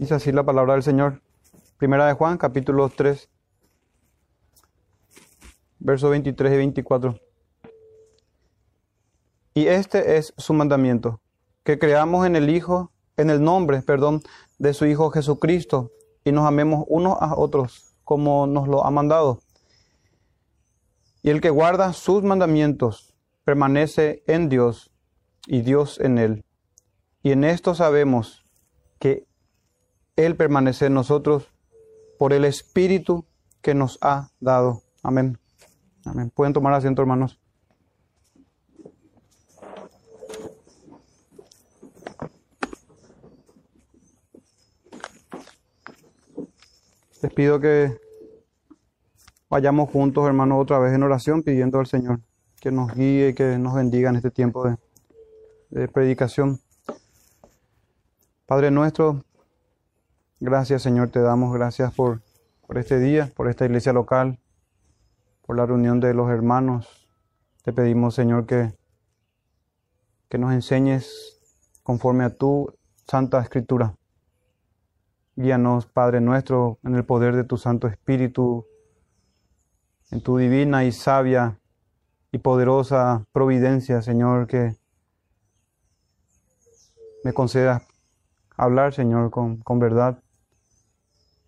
Dice así la palabra del Señor. Primera de Juan, capítulo 3, versos 23 y 24. Y este es su mandamiento, que creamos en el Hijo, en el nombre, perdón, de su Hijo Jesucristo, y nos amemos unos a otros como nos lo ha mandado. Y el que guarda sus mandamientos permanece en Dios y Dios en él. Y en esto sabemos que Él permanece en nosotros por el Espíritu que nos ha dado. Amén. Amén. Pueden tomar asiento, hermanos. Les pido que vayamos juntos, hermanos, otra vez en oración, pidiendo al Señor que nos guíe y que nos bendiga en este tiempo de, de predicación. Padre nuestro, gracias Señor, te damos gracias por, por este día, por esta iglesia local, por la reunión de los hermanos. Te pedimos Señor que, que nos enseñes conforme a tu santa escritura. Guíanos, Padre nuestro, en el poder de tu Santo Espíritu, en tu divina y sabia y poderosa providencia, Señor, que me concedas hablar, Señor, con, con verdad.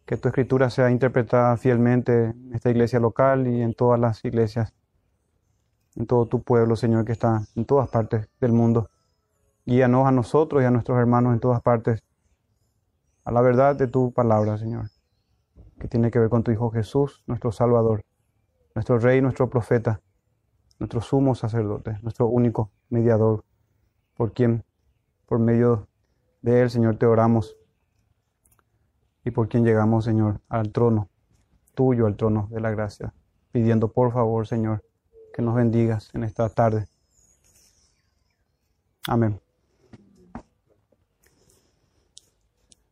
Que tu escritura sea interpretada fielmente en esta iglesia local y en todas las iglesias, en todo tu pueblo, Señor, que está en todas partes del mundo. Guíanos a nosotros y a nuestros hermanos en todas partes a la verdad de tu palabra, Señor, que tiene que ver con tu Hijo Jesús, nuestro Salvador, nuestro Rey, nuestro profeta, nuestro sumo sacerdote, nuestro único mediador, por quien, por medio de Él, Señor, te oramos y por quien llegamos, Señor, al trono tuyo, al trono de la gracia, pidiendo por favor, Señor, que nos bendigas en esta tarde. Amén.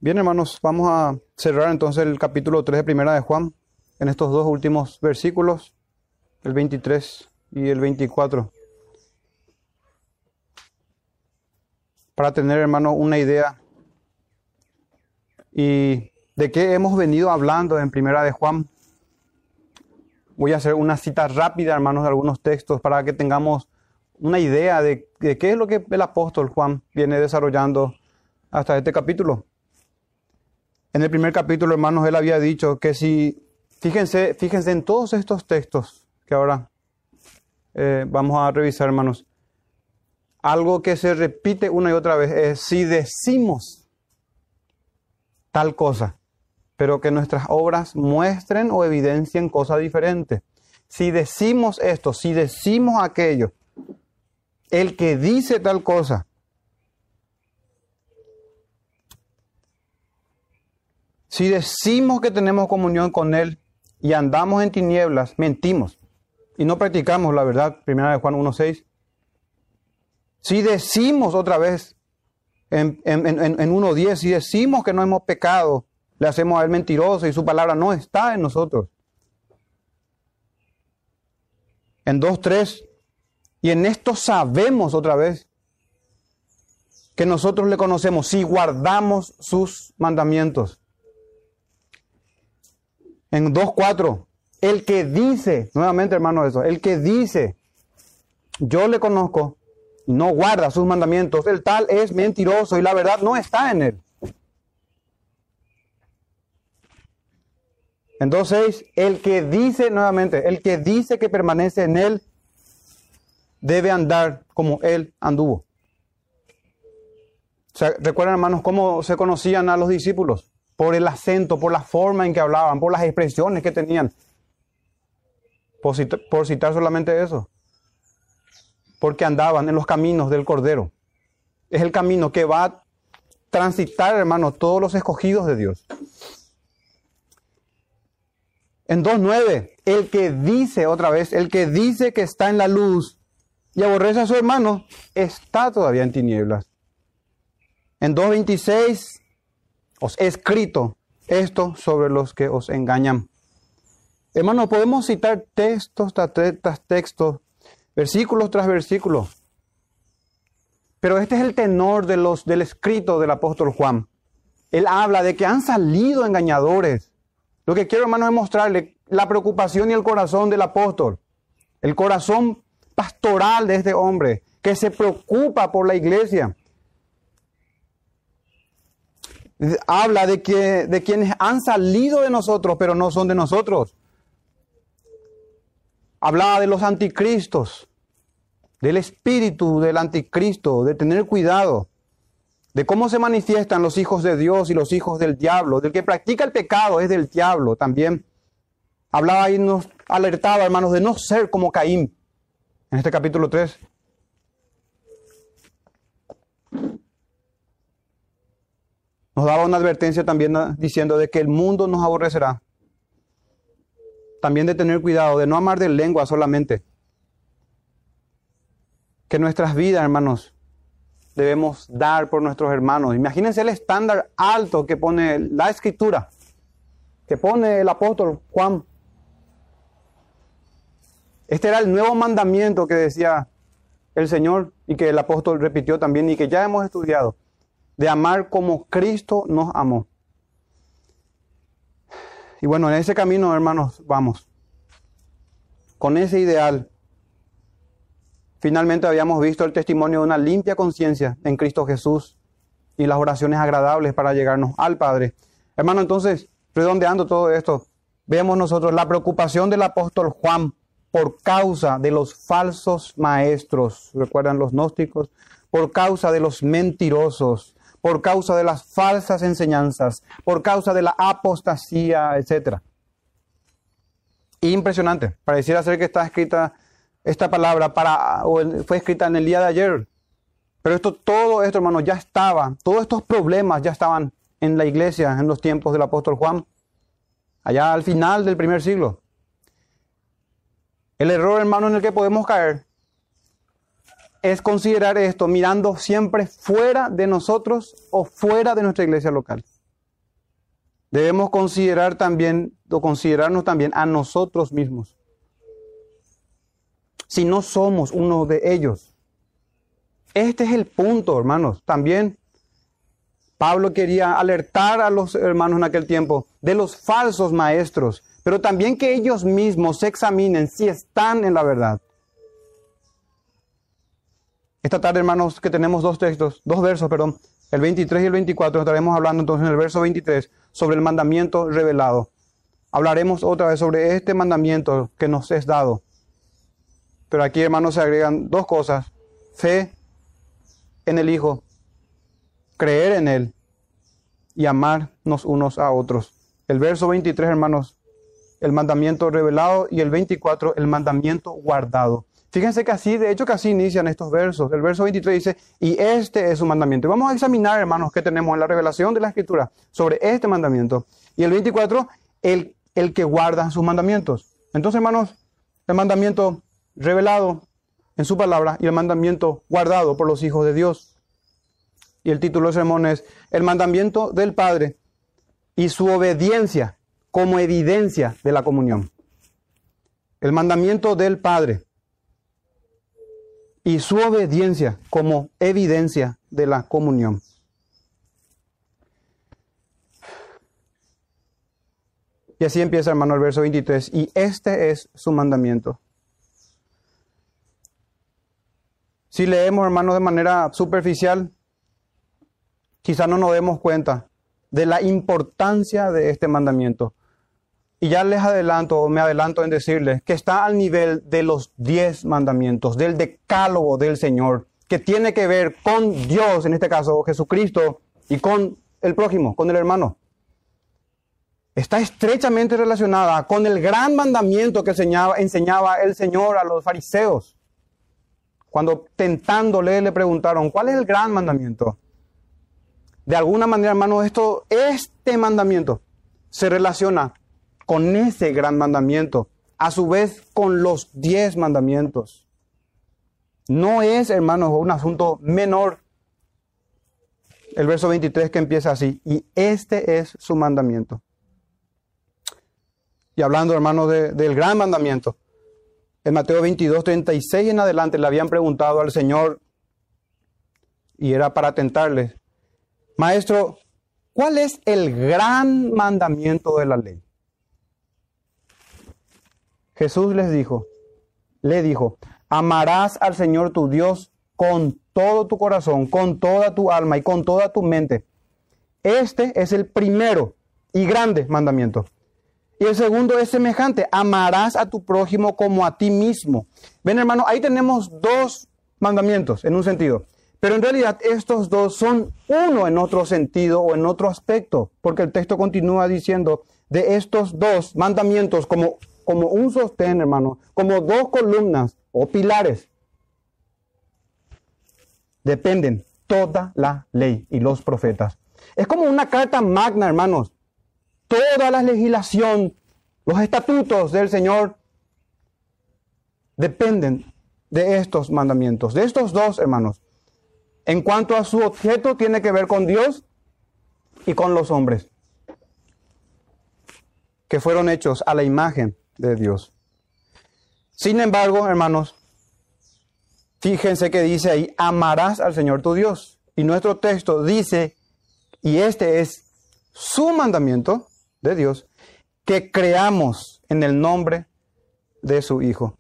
Bien, hermanos, vamos a cerrar entonces el capítulo 3 de Primera de Juan en estos dos últimos versículos, el 23 y el 24. Para tener, hermano, una idea y de qué hemos venido hablando en Primera de Juan. Voy a hacer una cita rápida, hermanos, de algunos textos para que tengamos una idea de, qué es lo que el apóstol Juan viene desarrollando hasta este capítulo. En el primer capítulo, hermanos, él había dicho que si, fíjense, fíjense en todos estos textos que ahora eh, vamos a revisar, hermanos. Algo que se repite una y otra vez es si decimos tal cosa, pero que nuestras obras muestren o evidencien cosas diferentes. Si decimos esto, si decimos aquello, el que dice tal cosa, Si decimos que tenemos comunión con Él y andamos en tinieblas, mentimos y no practicamos la verdad. Primera de Juan 1.6. Si decimos otra vez en, en, en 1.10, si decimos que no hemos pecado, le hacemos a Él mentiroso y su palabra no está en nosotros. En 2.3, y en esto sabemos otra vez que nosotros le conocemos si guardamos sus mandamientos. En 2.4, el que dice, nuevamente hermano eso, el que dice, yo le conozco y no guarda sus mandamientos, el tal es mentiroso y la verdad no está en él. En 2.6, el que dice, nuevamente, el que dice que permanece en él, debe andar como él anduvo. O sea, ¿Recuerdan, hermanos, cómo se conocían a los discípulos? por el acento, por la forma en que hablaban, por las expresiones que tenían. Por citar, solamente eso. Porque andaban en los caminos del Cordero. Es el camino que va a transitar, hermanos, todos los escogidos de Dios. En 2.9, el que dice otra vez, el que dice que está en la luz y aborrece a su hermano, está todavía en tinieblas. En 2.26, os he escrito esto sobre los que os engañan. Hermano, podemos citar textos tras textos, versículos tras versículos. Pero este es el tenor de los, del escrito del apóstol Juan. Él habla de que han salido engañadores. Lo que quiero, hermanos, es mostrarle la preocupación y el corazón del apóstol. El corazón pastoral de este hombre que se preocupa por la iglesia. Habla de, que, de quienes han salido de nosotros, pero no son de nosotros. Hablaba de los anticristos, del espíritu del anticristo, de tener cuidado, de cómo se manifiestan los hijos de Dios y los hijos del diablo, del que practica el pecado es del diablo también. Hablaba y nos alertaba, hermanos, de no ser como Caín en este capítulo 3. Nos daba una advertencia también ah, diciendo de que el mundo nos aborrecerá. También de tener cuidado, de no amar de lengua solamente. Que nuestras vidas, hermanos, debemos dar por nuestros hermanos. Imagínense el estándar alto que pone la escritura, que pone el apóstol Juan. Este era el nuevo mandamiento que decía el Señor y que el apóstol repitió también y que ya hemos estudiado de amar como Cristo nos amó. Y bueno, en ese camino, hermanos, vamos. Con ese ideal, finalmente habíamos visto el testimonio de una limpia conciencia en Cristo Jesús y las oraciones agradables para llegarnos al Padre. Hermano, entonces, redondeando todo esto, vemos nosotros la preocupación del apóstol Juan por causa de los falsos maestros, recuerdan los gnósticos, por causa de los mentirosos, por causa de las falsas enseñanzas, por causa de la apostasía, etc. Impresionante. Pareciera ser que está escrita esta palabra para, fue escrita en el día de ayer. Pero esto, todo esto, hermanos, ya estaba, todos estos problemas ya estaban en la iglesia en los tiempos del apóstol Juan, allá al final del primer siglo. El error, hermano, en el que podemos caer es considerar esto mirando siempre fuera de nosotros o fuera de nuestra iglesia local. Debemos considerar también considerarnos también a nosotros mismos. Si no somos uno de ellos. Este es el punto, hermanos. También Pablo quería alertar a los hermanos en aquel tiempo de los falsos maestros, pero también que ellos mismos se examinen si están en la verdad. Esta tarde, hermanos, que tenemos dos textos, dos versos, perdón, el 23 y el 24, estaremos hablando entonces en el verso 23 sobre el mandamiento revelado. Hablaremos otra vez sobre este mandamiento que nos es dado. Pero aquí, hermanos, se agregan dos cosas. Fe en el Hijo, creer en Él y amarnos unos a otros. El verso 23, hermanos, el mandamiento revelado y el 24, el mandamiento guardado. Fíjense que así, de hecho que así inician estos versos. El verso 23 dice, y este es su mandamiento. Y vamos a examinar, hermanos, que tenemos en la revelación de la Escritura sobre este mandamiento. Y el 24, el, el que guarda sus mandamientos. Entonces, hermanos, el mandamiento revelado en su palabra y el mandamiento guardado por los hijos de Dios. Y el título del sermón es El mandamiento del Padre y su obediencia como evidencia de la comunión. El mandamiento del Padre y su obediencia como evidencia de la comunión. Y así empieza, hermano, el verso 23. Y este es su mandamiento. Si leemos, hermano, de manera superficial, quizá no nos demos cuenta de la importancia de este mandamiento. Y ya les adelanto, me adelanto en decirles que está al nivel de los diez mandamientos, del decálogo del Señor, que tiene que ver con Dios, en este caso Jesucristo, y con el prójimo, con el hermano. Está estrechamente relacionada con el gran mandamiento que enseñaba, enseñaba el Señor a los fariseos. Cuando tentándole le preguntaron, ¿cuál es el gran mandamiento? De alguna manera, hermano, esto, este mandamiento se relaciona con ese gran mandamiento, a su vez con los diez mandamientos. No es, hermanos, un asunto menor. El verso 23 que empieza así, y este es su mandamiento. Y hablando, hermanos, del gran mandamiento, en Mateo 22, 36 en adelante le habían preguntado al Señor, y era para tentarle, Maestro, ¿cuál es el gran mandamiento de la ley? Jesús les dijo, le dijo, amarás al Señor tu Dios con todo tu corazón, con toda tu alma y con toda tu mente. Este es el primero y grande mandamiento. Y el segundo es semejante, amarás a tu prójimo como a ti mismo. Ven hermano, ahí tenemos dos mandamientos en un sentido, pero en realidad estos dos son uno en otro sentido o en otro aspecto, porque el texto continúa diciendo de estos dos mandamientos como, como un sostén, hermano, como dos columnas o pilares. Dependen toda la ley y los profetas. Es como una carta magna, hermanos, toda la legislación, los estatutos del Señor dependen de estos mandamientos, de estos dos hermanos. En cuanto a su objeto, tiene que ver con Dios y con los hombres, que fueron hechos a la imagen de Dios. Sin embargo, hermanos, fíjense que dice ahí, amarás al Señor tu Dios. Y nuestro texto dice, y este es su mandamiento, de Dios, que creamos en el nombre de su Hijo.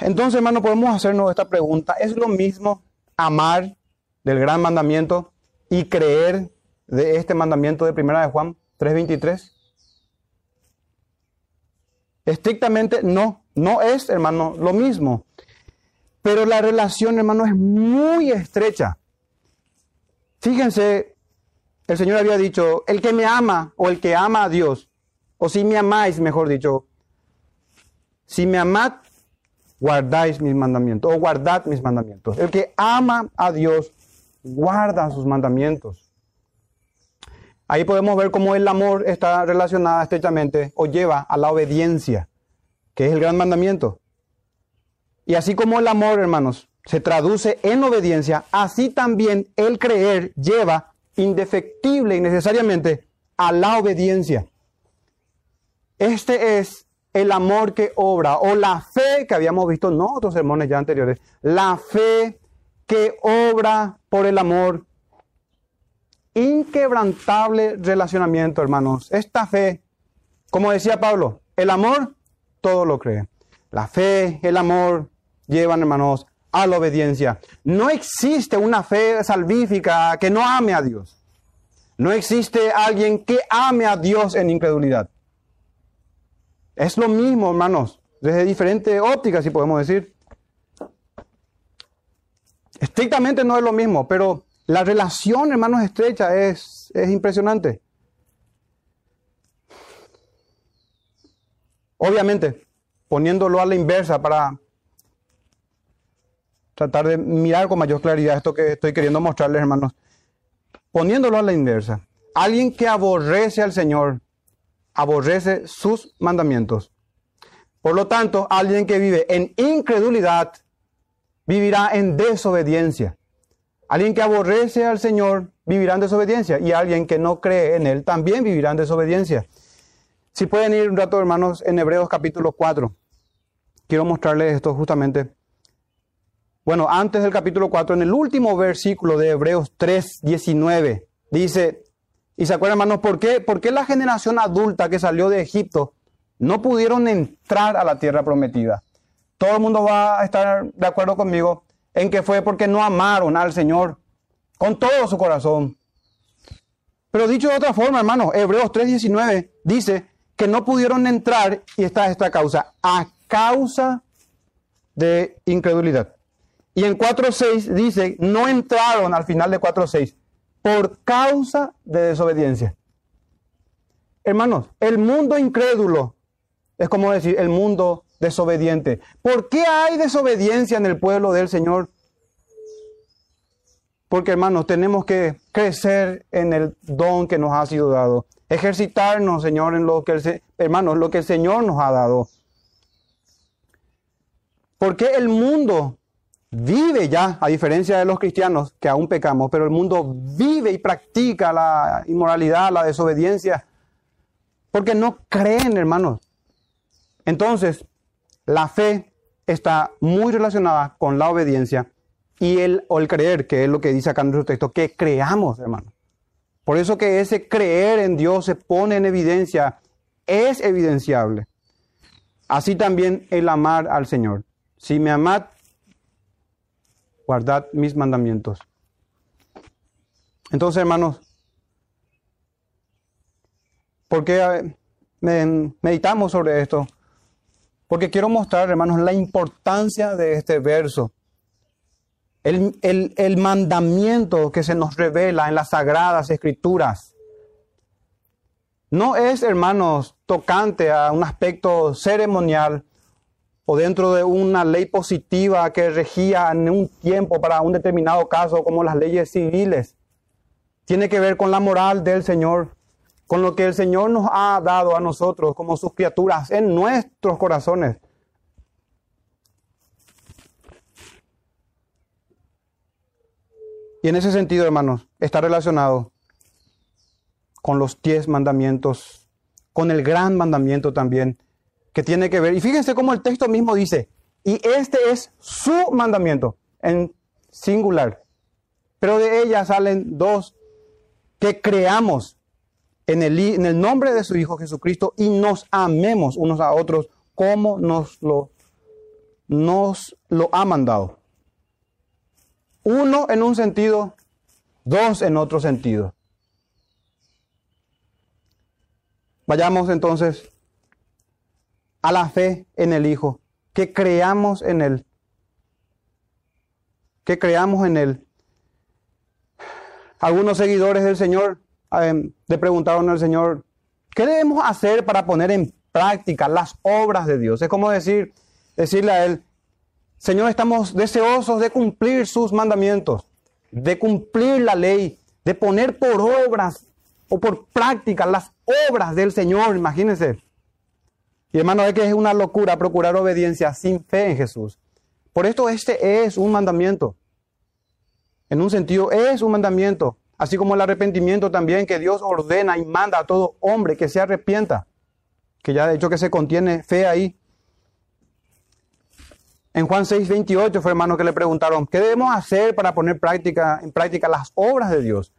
Entonces, hermano, podemos hacernos esta pregunta. ¿Es lo mismo amar del gran mandamiento y creer de este mandamiento de primera de Juan 3:23? Estrictamente no, no es, hermano, lo mismo. Pero la relación, hermano, es muy estrecha. Fíjense el Señor había dicho, el que me ama o el que ama a Dios, o si me amáis, mejor dicho, si me amad, guardáis mis mandamientos, o guardad mis mandamientos. El que ama a Dios, guarda sus mandamientos. Ahí podemos ver cómo el amor está relacionado estrechamente o lleva a la obediencia, que es el gran mandamiento. Y así como el amor, hermanos, se traduce en obediencia, así también el creer lleva indefectible y necesariamente a la obediencia. Este es el amor que obra o la fe que habíamos visto en otros sermones ya anteriores. La fe que obra por el amor. Inquebrantable relacionamiento, hermanos. Esta fe, como decía Pablo, el amor todo lo cree. La fe, el amor llevan, hermanos, a la obediencia. No existe una fe salvífica que no ame a Dios. No existe alguien que ame a Dios en incredulidad. Es lo mismo, hermanos, desde diferentes ópticas, si podemos decir. Estrictamente no es lo mismo, pero la relación, hermanos, estrecha es, es impresionante. Obviamente, poniéndolo a la inversa para tratar de mirar con mayor claridad esto que estoy queriendo mostrarles, hermanos. Poniéndolo a la inversa, alguien que aborrece al Señor, aborrece sus mandamientos. Por lo tanto, alguien que vive en incredulidad, vivirá en desobediencia. Alguien que aborrece al Señor vivirá en desobediencia y alguien que no cree en Él también vivirá en desobediencia. Si pueden ir un rato, hermanos, en Hebreos capítulo 4. Quiero mostrarles esto justamente bueno, antes del capítulo 4, en el último versículo de Hebreos 3, 19, dice, y se acuerdan hermanos, ¿por qué? ¿por qué la generación adulta que salió de Egipto no pudieron entrar a la tierra prometida? Todo el mundo va a estar de acuerdo conmigo en que fue porque no amaron al Señor con todo su corazón. Pero dicho de otra forma, hermanos, Hebreos 3:19 dice que no pudieron entrar y está esta causa, a causa de incredulidad. Y en 4.6 dice, no entraron al final de 4.6 por causa de desobediencia. Hermanos, el mundo incrédulo es como decir el mundo desobediente. ¿Por qué hay desobediencia en el pueblo del Señor? Porque hermanos, tenemos que crecer en el don que nos ha sido dado. Ejercitarnos, Señor, en lo que el, hermanos, lo que el Señor nos ha dado. Porque el mundo vive ya, a diferencia de los cristianos que aún pecamos, pero el mundo vive y practica la inmoralidad, la desobediencia, porque no creen, hermanos. Entonces, la fe está muy relacionada con la obediencia y el, o el creer, que es lo que dice acá en nuestro texto, que creamos, hermanos. Por eso que ese creer en Dios se pone en evidencia, es evidenciable. Así también el amar al Señor. Si me amad, guardad mis mandamientos. Entonces, hermanos, ¿por qué eh, meditamos sobre esto? Porque quiero mostrar, hermanos, la importancia de este verso. El, el, mandamiento que se nos revela en las sagradas escrituras. No es, hermanos, tocante a un aspecto ceremonial o dentro de una ley positiva que regía en un tiempo para un determinado caso, como las leyes civiles. Tiene que ver con la moral del Señor, con lo que el Señor nos ha dado a nosotros como sus criaturas en nuestros corazones. Y en ese sentido, hermanos, está relacionado con los diez mandamientos, con el gran mandamiento también, que tiene que ver. Y fíjense cómo el texto mismo dice, y este es su mandamiento, en singular. Pero de ella salen dos, que creamos en el, en el nombre de su Hijo Jesucristo y nos amemos unos a otros como nos lo, nos lo ha mandado. Uno en un sentido, dos en otro sentido. Vayamos entonces a la fe en el Hijo, que creamos en Él, que creamos en Él. Algunos seguidores del Señor eh, le preguntaron al Señor, ¿qué debemos hacer para poner en práctica las obras de Dios? Es como decir, decirle a Él, Señor, estamos deseosos de cumplir sus mandamientos, de cumplir la ley, de poner por obras o por práctica las obras del Señor, imagínense. Y hermano, es que es una locura procurar obediencia sin fe en Jesús. Por esto este es un mandamiento. En un sentido es un mandamiento, así como el arrepentimiento también que Dios ordena y manda a todo hombre que se arrepienta, que ya de hecho que se contiene fe ahí. En Juan 6, 28 fue hermano que le preguntaron, ¿qué debemos hacer para poner en práctica las obras de Dios?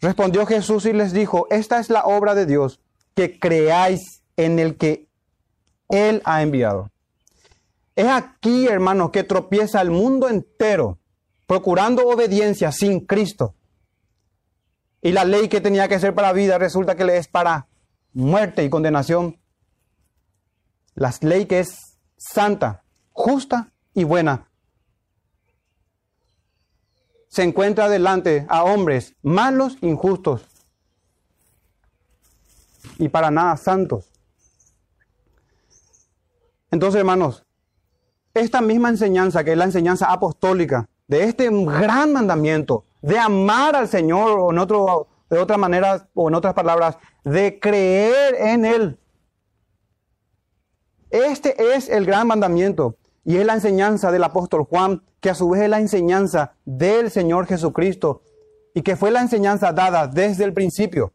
Respondió Jesús y les dijo, esta es la obra de Dios, que creáis en el que Él ha enviado. Es aquí, hermanos, que tropieza el mundo entero, procurando obediencia sin Cristo. Y la ley que tenía que ser para vida resulta que le es para muerte y condenación. La ley que es santa, justa y buena. Se encuentra delante a hombres malos, injustos y para nada santos. Entonces, hermanos, esta misma enseñanza, que es la enseñanza apostólica, de este gran mandamiento, de amar al Señor, o en otro, de otra manera, o en otras palabras, de creer en Él. Este es el gran mandamiento y es la enseñanza del apóstol Juan, que a su vez es la enseñanza del Señor Jesucristo y que fue la enseñanza dada desde el principio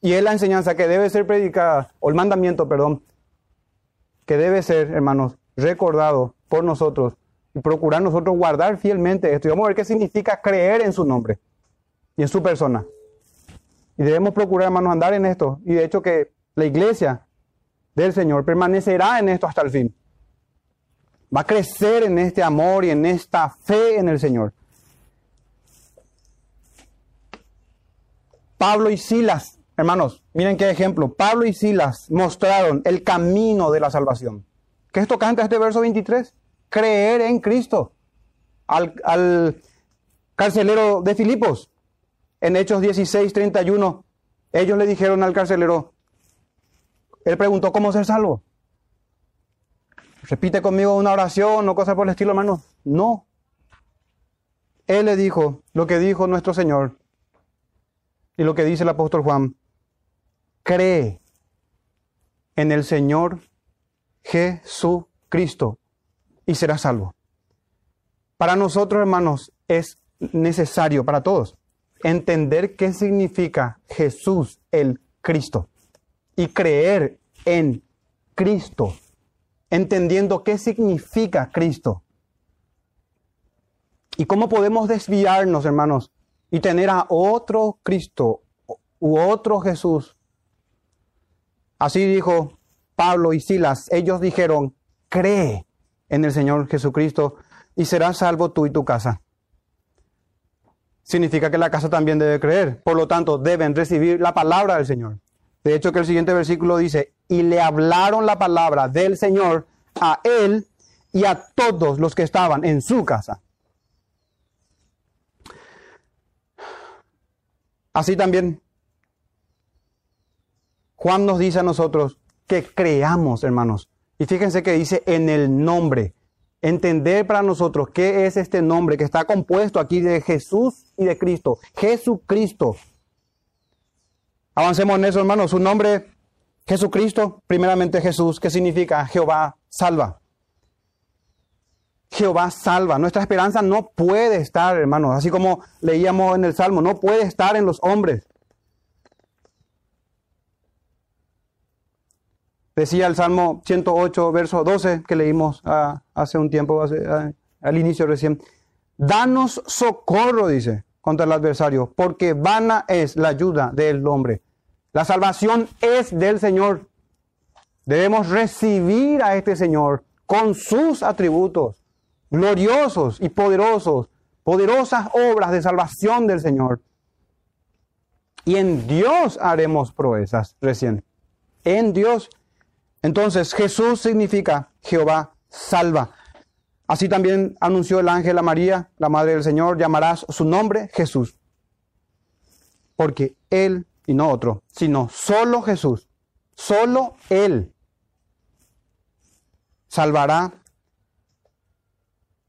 y es la enseñanza que debe ser predicada, o el mandamiento, perdón, que debe ser, hermanos, recordado por nosotros y procurar nosotros guardar fielmente esto. Y vamos a ver qué significa creer en su nombre y en su persona. Y debemos procurar, hermanos, andar en esto. Y de hecho que la iglesia del Señor permanecerá en esto hasta el fin. Va a crecer en este amor y en esta fe en el Señor. Pablo y Silas Hermanos, miren qué ejemplo. Pablo y Silas mostraron el camino de la salvación. ¿Qué es tocante este verso 23? Creer en Cristo. Al, carcelero de Filipos, en Hechos 16, 31, ellos le dijeron al carcelero, él preguntó cómo ser salvo. Repite conmigo una oración o cosa por el estilo, hermano. No. Él le dijo lo que dijo nuestro Señor y lo que dice el apóstol Juan cree en el Señor Jesucristo y será salvo. Para nosotros, hermanos, es necesario, para todos, entender qué significa Jesús el Cristo y creer en Cristo, entendiendo qué significa Cristo. Y cómo podemos desviarnos, hermanos, y tener a otro Cristo u otro Jesús. Así dijo Pablo y Silas. Ellos dijeron, cree en el Señor Jesucristo y serás salvo tú y tu casa. Significa que la casa también debe creer. Por lo tanto, deben recibir la palabra del Señor. De hecho, que el siguiente versículo dice, y le hablaron la palabra del Señor a él y a todos los que estaban en su casa. Así también, Juan nos dice a nosotros que creamos, hermanos. Y fíjense que dice en el nombre. Entender para nosotros qué es este nombre que está compuesto aquí de Jesús y de Cristo. Jesucristo. Avancemos en eso, hermanos. Su nombre, Jesucristo, primeramente Jesús, ¿qué significa Jehová salva. Jehová salva. Nuestra esperanza no puede estar, hermanos, así como leíamos en el Salmo, no puede estar en los hombres. Decía el Salmo 108, verso 12, que leímos ah, hace un tiempo, ah, al inicio recién. Danos socorro, dice, contra el adversario, porque vana es la ayuda del hombre. La salvación es del Señor. Debemos recibir a este Señor con sus atributos gloriosos y poderosos, poderosas obras de salvación del Señor. Y en Dios haremos proezas recién. En Dios. Entonces Jesús significa Jehová salva. Así también anunció el ángel a María, la madre del Señor, llamarás su nombre Jesús. Porque Él, y no otro, sino solo Jesús, solo Él salvará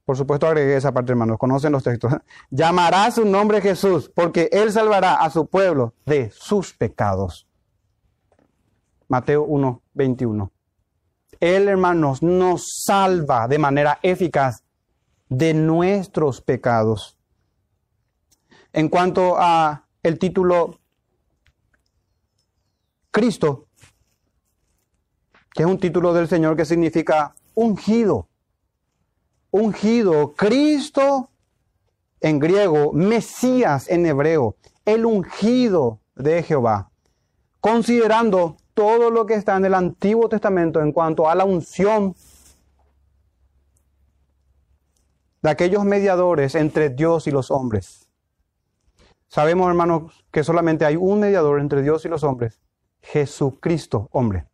por supuesto agregué esa parte, hermanos. Conocen los textos. Llamará su nombre Jesús, porque Él salvará a su pueblo de sus pecados. Mateo 1, 21. Él, hermanos, nos salva de manera eficaz de nuestros pecados. En cuanto a el título Cristo, que es un título del Señor que significa ungido ungido, Cristo en griego, Mesías en hebreo, el ungido de Jehová. Considerando todo lo que está en el Antiguo Testamento en cuanto a la unción de aquellos mediadores entre Dios y los hombres. Sabemos, hermanos, que solamente hay un mediador entre Dios y los hombres, Jesucristo, hombre.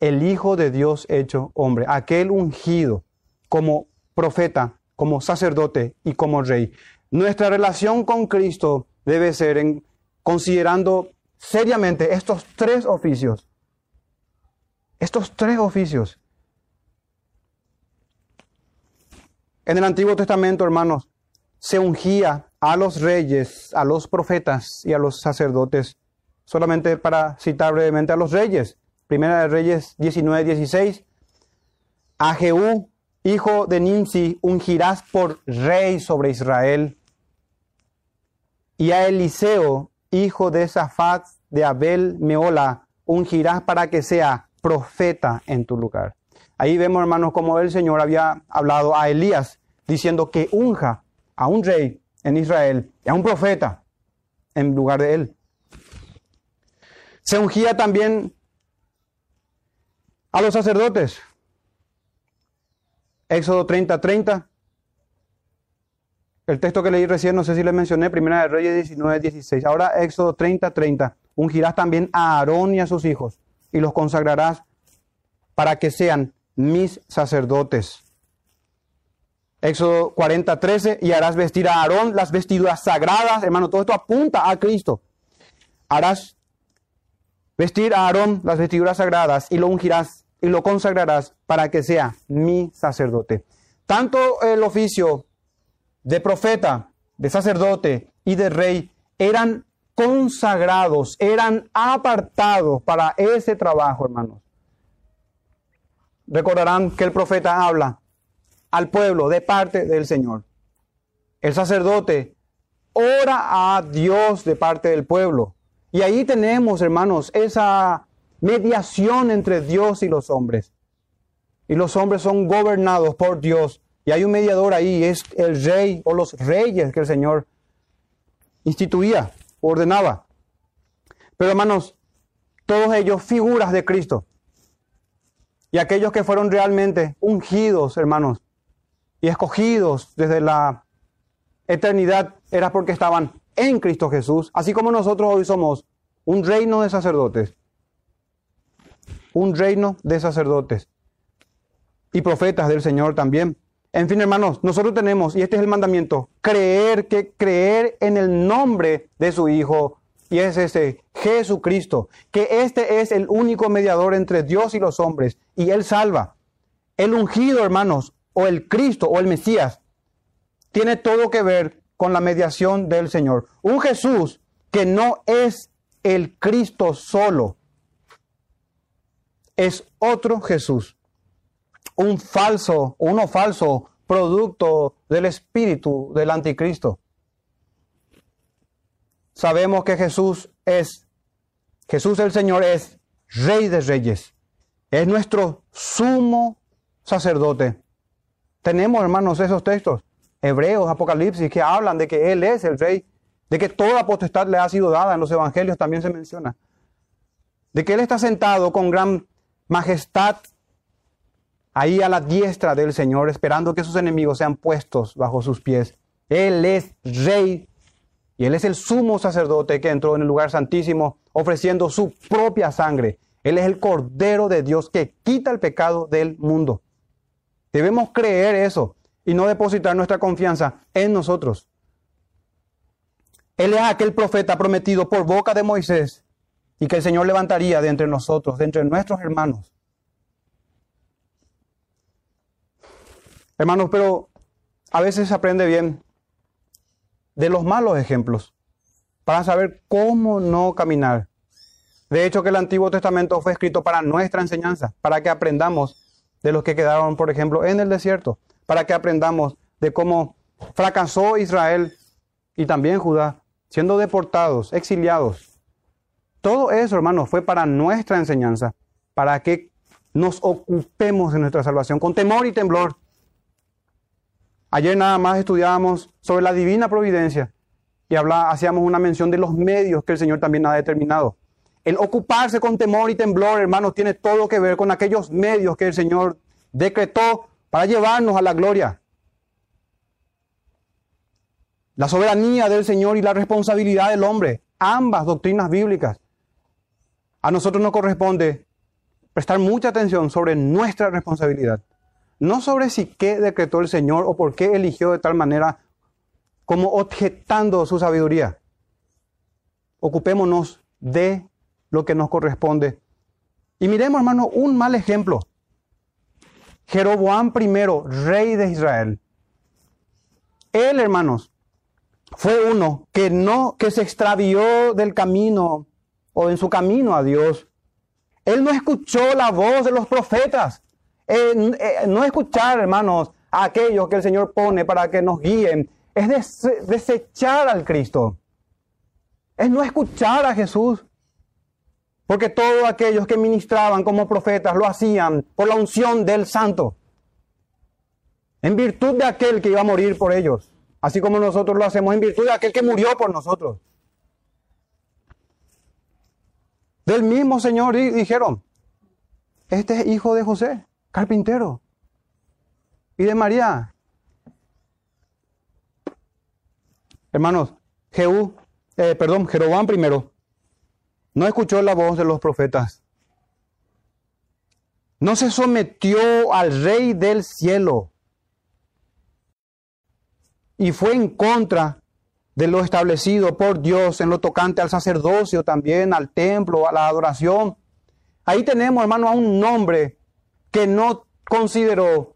El Hijo de Dios hecho hombre, aquel ungido como profeta, como sacerdote y como rey. Nuestra relación con Cristo debe ser en considerando seriamente estos tres oficios. Estos tres oficios. En el Antiguo Testamento, hermanos, se ungía a los reyes, a los profetas y a los sacerdotes. Solamente para citar brevemente a los reyes. Primera de Reyes 19, 16. A Jehú, hijo de Nimsi, ungirás por rey sobre Israel. Y a Eliseo, hijo de Safat de Abel Meola, ungirás para que sea profeta en tu lugar. Ahí vemos, hermanos, como el Señor había hablado a Elías, diciendo que unja a un rey en Israel y a un profeta en lugar de él. Se ungía también a los sacerdotes. Éxodo 30, 30. El texto que leí recién, no sé si le mencioné, Primera de Reyes 19, 16. Ahora Éxodo 30, 30. Ungirás también a Aarón y a sus hijos y los consagrarás para que sean mis sacerdotes. Éxodo 40, 13. Y harás vestir a Aarón las vestiduras sagradas. Hermano, todo esto apunta a Cristo. Harás vestir a Aarón las vestiduras sagradas y lo ungirás y lo consagrarás para que sea mi sacerdote. Tanto el oficio de profeta, de sacerdote y de rey eran consagrados, eran apartados para ese trabajo, hermanos. Recordarán que el profeta habla al pueblo de parte del Señor. El sacerdote ora a Dios de parte del pueblo. Y ahí tenemos, hermanos, esa mediación entre Dios y los hombres. Y los hombres son gobernados por Dios. Y hay un mediador ahí, es el rey o los reyes que el Señor instituía, ordenaba. Pero hermanos, todos ellos figuras de Cristo. Y aquellos que fueron realmente ungidos, hermanos, y escogidos desde la eternidad, era porque estaban en Cristo Jesús, así como nosotros hoy somos un reino de sacerdotes. Un reino de sacerdotes. Y profetas del Señor también. En fin, hermanos, nosotros tenemos, y este es el mandamiento, creer que creer en el nombre de su Hijo, y es ese Jesucristo, que este es el único mediador entre Dios y los hombres, y Él salva. El ungido, hermanos, o el Cristo, o el Mesías, tiene todo que ver con la mediación del Señor. Un Jesús que no es el Cristo solo, es otro Jesús un falso, uno falso producto del espíritu del anticristo. Sabemos que Jesús es, Jesús el Señor es Rey de Reyes, es nuestro sumo sacerdote. Tenemos, hermanos, esos textos, Hebreos, Apocalipsis, que hablan de que Él es el Rey, de que toda potestad le ha sido dada, en los Evangelios también se menciona, de que Él está sentado con gran majestad ahí a la diestra del Señor, esperando que sus enemigos sean puestos bajo sus pies. Él es rey y Él es el sumo sacerdote que entró en el lugar santísimo ofreciendo su propia sangre. Él es el Cordero de Dios que quita el pecado del mundo. Debemos creer eso y no depositar nuestra confianza en nosotros. Él es aquel profeta prometido por boca de Moisés y que el Señor levantaría de entre nosotros, de entre nuestros hermanos Hermanos, pero a veces se aprende bien de los malos ejemplos para saber cómo no caminar. De hecho, que el Antiguo Testamento fue escrito para nuestra enseñanza, para que aprendamos de los que quedaron, por ejemplo, en el desierto, para que aprendamos de cómo fracasó Israel y también Judá, siendo deportados, exiliados. Todo eso, hermanos, fue para nuestra enseñanza, para que nos ocupemos de nuestra salvación con temor y temblor Ayer nada más estudiábamos sobre la divina providencia y hacíamos una mención de los medios que el Señor también ha determinado. El ocuparse con temor y temblor, hermanos, tiene todo que ver con aquellos medios que el Señor decretó para llevarnos a la gloria. La soberanía del Señor y la responsabilidad del hombre, ambas doctrinas bíblicas. A nosotros nos corresponde prestar mucha atención sobre nuestra responsabilidad no sobre si qué decretó el Señor o por qué eligió de tal manera como objetando su sabiduría. Ocupémonos de lo que nos corresponde. Y miremos, hermano, un mal ejemplo. Jeroboam I, rey de Israel. Él, hermanos, fue uno que no, que se extravió del camino o en su camino a Dios. Él no escuchó la voz de los profetas. Eh, no escuchar, hermanos, a aquellos que el Señor pone para que nos guíen, es desechar al Cristo. Es no escuchar a Jesús. Porque todos aquellos que ministraban como profetas lo hacían por la unción del Santo. En virtud de aquel que iba a morir por ellos. Así como nosotros lo hacemos en virtud de aquel que murió por nosotros. Del mismo Señor dijeron, este es hijo de José carpintero. Y de María. Hermanos, Jehú, eh, perdón, Jeroboam primero, no escuchó la voz de los profetas. No se sometió al rey del cielo. Y fue en contra de lo establecido por Dios en lo tocante al sacerdocio también, al templo, a la adoración. Ahí tenemos, hermano, a un nombre que no consideró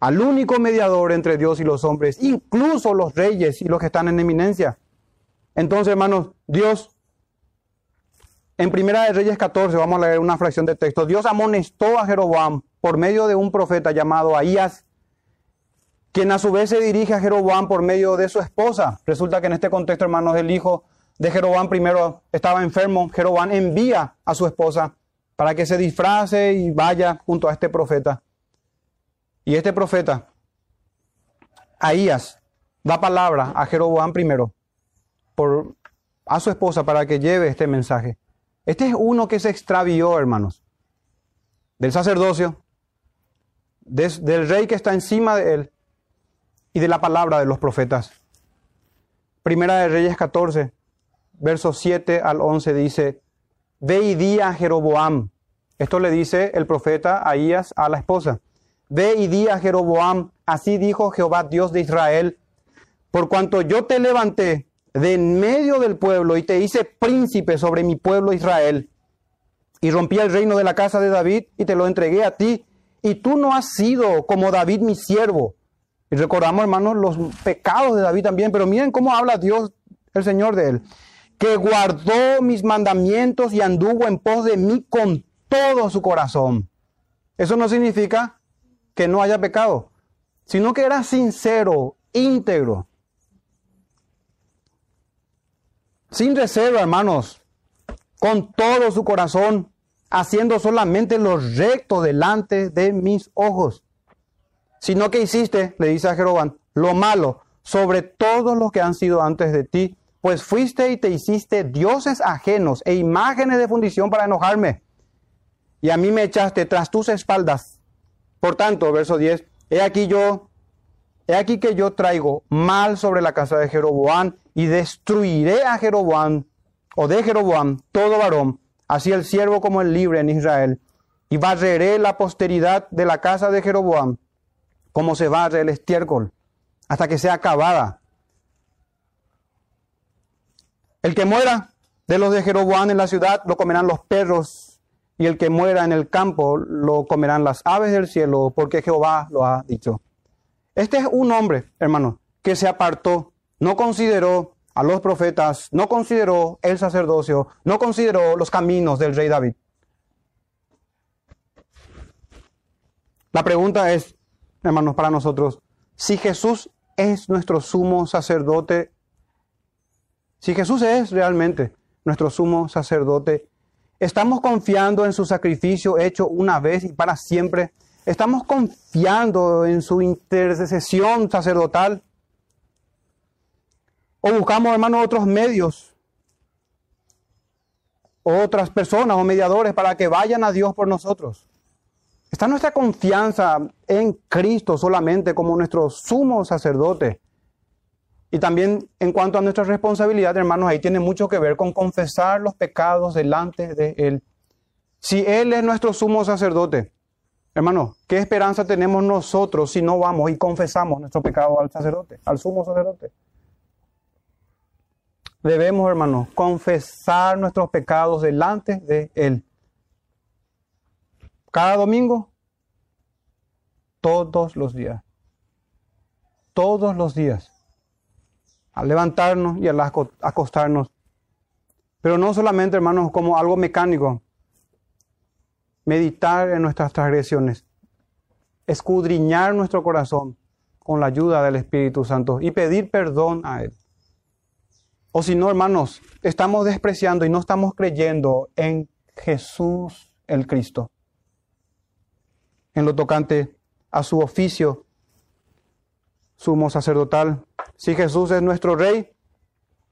al único mediador entre Dios y los hombres, incluso los reyes y los que están en eminencia. Entonces, hermanos, Dios, en Primera de Reyes 14, vamos a leer una fracción de texto, Dios amonestó a Jeroboam por medio de un profeta llamado Ahías, quien a su vez se dirige a Jeroboam por medio de su esposa. Resulta que en este contexto, hermanos, el hijo de Jeroboam primero estaba enfermo. Jeroboam envía a su esposa para que se disfrace y vaya junto a este profeta. Y este profeta, Ahías, da palabra a Jeroboam primero, por, a su esposa, para que lleve este mensaje. Este es uno que se extravió, hermanos, del sacerdocio, del rey que está encima de él y de la palabra de los profetas. Primera de Reyes 14, versos 7 al 11 dice, Ve y di a Jeroboam. Esto le dice el profeta Ahías a la esposa. Ve y di a Jeroboam, así dijo Jehová Dios de Israel, por cuanto yo te levanté de en medio del pueblo y te hice príncipe sobre mi pueblo Israel, y rompí el reino de la casa de David y te lo entregué a ti, y tú no has sido como David mi siervo. Y recordamos, hermanos, los pecados de David también, pero miren cómo habla Dios, el Señor de él, que guardó mis mandamientos y anduvo en pos de mí con todo su corazón. Eso no significa que no haya pecado, sino que era sincero, íntegro. Sin reserva, hermanos, con todo su corazón, haciendo solamente lo recto delante de mis ojos. Sino que hiciste, le dice a Jeroboam, lo malo sobre todos los que han sido antes de ti, pues fuiste y te hiciste dioses ajenos e imágenes de fundición para enojarme. Y a mí me echaste tras tus espaldas por tanto, verso 10, he aquí yo, he aquí que yo traigo mal sobre la casa de Jeroboam y destruiré a Jeroboam o de Jeroboam todo varón, así el siervo como el libre en Israel, y barreré la posteridad de la casa de Jeroboam, como se barre el estiércol, hasta que sea acabada. El que muera de los de Jeroboam en la ciudad lo comerán los perros y el que muera en el campo lo comerán las aves del cielo, porque Jehová lo ha dicho. Este es un hombre, hermano, que se apartó, no consideró a los profetas, no consideró el sacerdocio, no consideró los caminos del rey David. La pregunta es, hermanos, para nosotros, si Jesús es nuestro sumo sacerdote, si Jesús es realmente nuestro sumo sacerdote, Estamos confiando en su sacrificio hecho una vez y para siempre. Estamos confiando en su intercesión sacerdotal. O buscamos, hermanos, otros medios, otras personas o mediadores para que vayan a Dios por nosotros. Está nuestra confianza en Cristo solamente como nuestro sumo sacerdote. Y también en cuanto a nuestra responsabilidad, hermanos, ahí tiene mucho que ver con confesar los pecados delante de Él. Si Él es nuestro sumo sacerdote, hermano, ¿qué esperanza tenemos nosotros si no vamos y confesamos nuestro pecado al sacerdote, al sumo sacerdote? Debemos, hermanos, confesar nuestros pecados delante de Él. Cada domingo, todos los días. Todos los días al levantarnos y al acostarnos. Pero no solamente, hermanos, como algo mecánico. Meditar en nuestras transgresiones. Escudriñar nuestro corazón con la ayuda del Espíritu Santo y pedir perdón a Él. O si no, hermanos, estamos despreciando y no estamos creyendo en Jesús el Cristo. En lo tocante a su oficio sumo sacerdotal, si Jesús es nuestro Rey,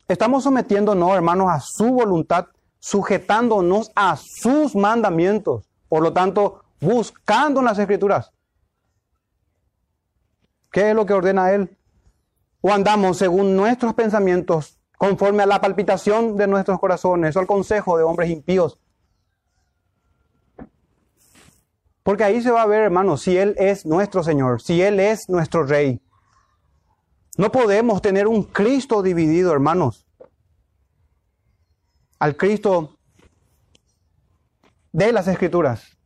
estamos sometiéndonos, hermanos, a su voluntad, sujetándonos a sus mandamientos. Por lo tanto, buscando en las Escrituras. ¿Qué es lo que ordena Él? O andamos según nuestros pensamientos, conforme a la palpitación de nuestros corazones o al consejo de hombres impíos. Porque ahí se va a ver, hermanos, si Él es nuestro Señor, si Él es nuestro Rey. No podemos tener un Cristo dividido, hermanos. Al Cristo de las Escrituras.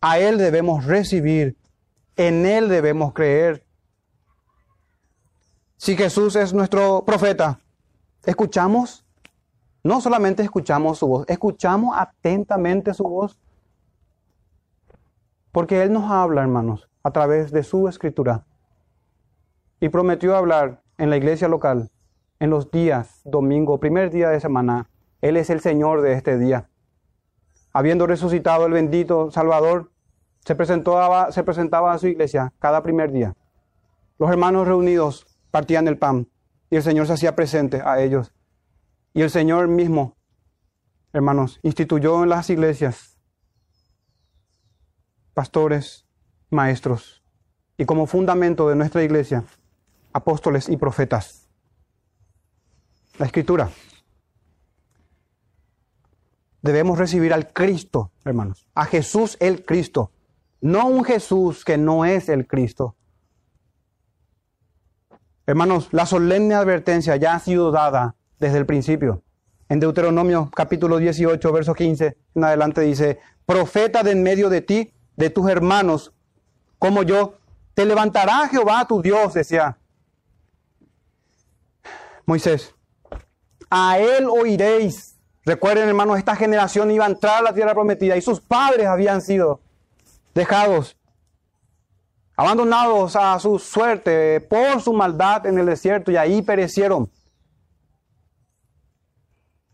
A Él debemos recibir. En Él debemos creer. Si Jesús es nuestro profeta, escuchamos, no solamente escuchamos su voz, escuchamos atentamente su voz. Porque Él nos habla, hermanos, a través de su escritura y prometió hablar en la iglesia local en los días, domingo, primer día de semana. Él es el Señor de este día. Habiendo resucitado el bendito Salvador, se presentaba, se presentaba a su iglesia cada primer día. Los hermanos reunidos partían el pan y el Señor se hacía presente a ellos. Y el Señor mismo, hermanos, instituyó en las iglesias pastores, maestros, y como fundamento de nuestra iglesia, apóstoles y profetas. La escritura. Debemos recibir al Cristo, hermanos, a Jesús el Cristo, no un Jesús que no es el Cristo, Hermanos, la solemne advertencia ya ha sido dada desde el principio. En Deuteronomio capítulo 18, verso 15 en adelante dice, profeta de en medio de ti, de tus hermanos, como yo, te levantará Jehová tu Dios, decía Moisés. A él oiréis. Recuerden, hermanos, esta generación iba a entrar a la tierra prometida y sus padres habían sido dejados abandonados a su suerte por su maldad en el desierto y ahí perecieron.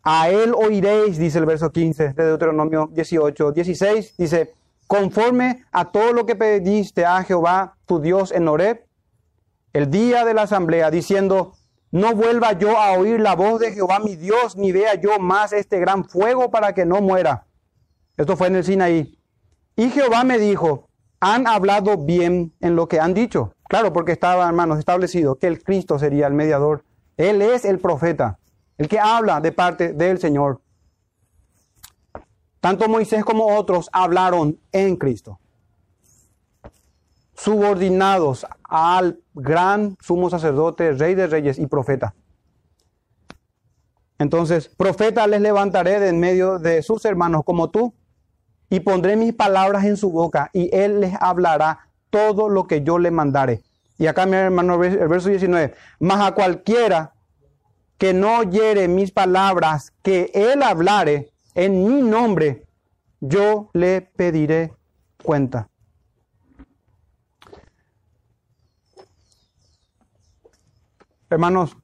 A él oiréis, dice el verso 15 de Deuteronomio 18, 16, dice, conforme a todo lo que pediste a Jehová tu Dios en Horeb, el día de la asamblea, diciendo, no vuelva yo a oír la voz de Jehová mi Dios, ni vea yo más este gran fuego para que no muera. Esto fue en el Sinaí. Y Jehová me dijo, han hablado bien en lo que han dicho. Claro, porque estaba, hermanos, establecido que el Cristo sería el mediador. Él es el profeta, el que habla de parte del Señor. Tanto Moisés como otros hablaron en Cristo, subordinados al gran sumo sacerdote, rey de reyes y profeta. Entonces, profeta les levantaré de en medio de sus hermanos como tú, y pondré mis palabras en su boca y él les hablará todo lo que yo le mandare. Y acá, mi hermano, el verso 19, mas a cualquiera que no oyere mis palabras, que él hablare en mi nombre, yo le pediré cuenta. Hermanos,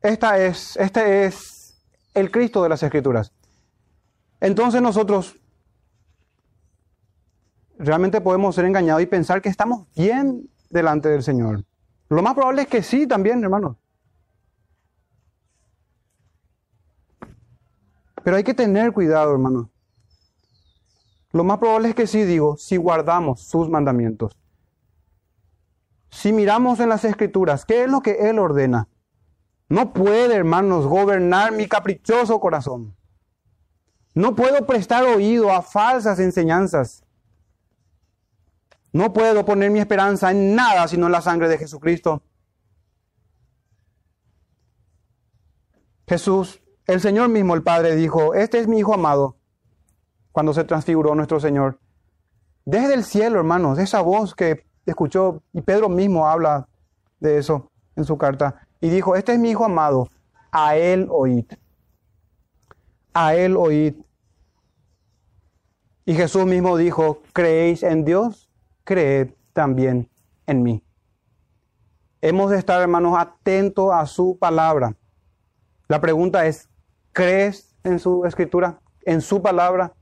esta es, este es el Cristo de las Escrituras. Entonces nosotros realmente podemos ser engañados y pensar que estamos bien delante del Señor. Lo más probable es que sí también, hermanos. Pero hay que tener cuidado, hermanos. Lo más probable es que sí, digo, si guardamos sus mandamientos. Si miramos en las escrituras, ¿qué es lo que Él ordena? No puede, hermanos, gobernar mi caprichoso corazón. No puedo prestar oído a falsas enseñanzas. No puedo poner mi esperanza en nada sino en la sangre de Jesucristo. Jesús, el Señor mismo, el Padre, dijo, este es mi Hijo amado, cuando se transfiguró nuestro Señor. Desde el cielo, hermanos, esa voz que escuchó, y Pedro mismo habla de eso en su carta, y dijo, este es mi Hijo amado, a Él oíd. A Él oíd. Y Jesús mismo dijo, ¿creéis en Dios? Creed también en mí. Hemos de estar, hermanos, atentos a su palabra. La pregunta es, ¿crees en su escritura, en su palabra?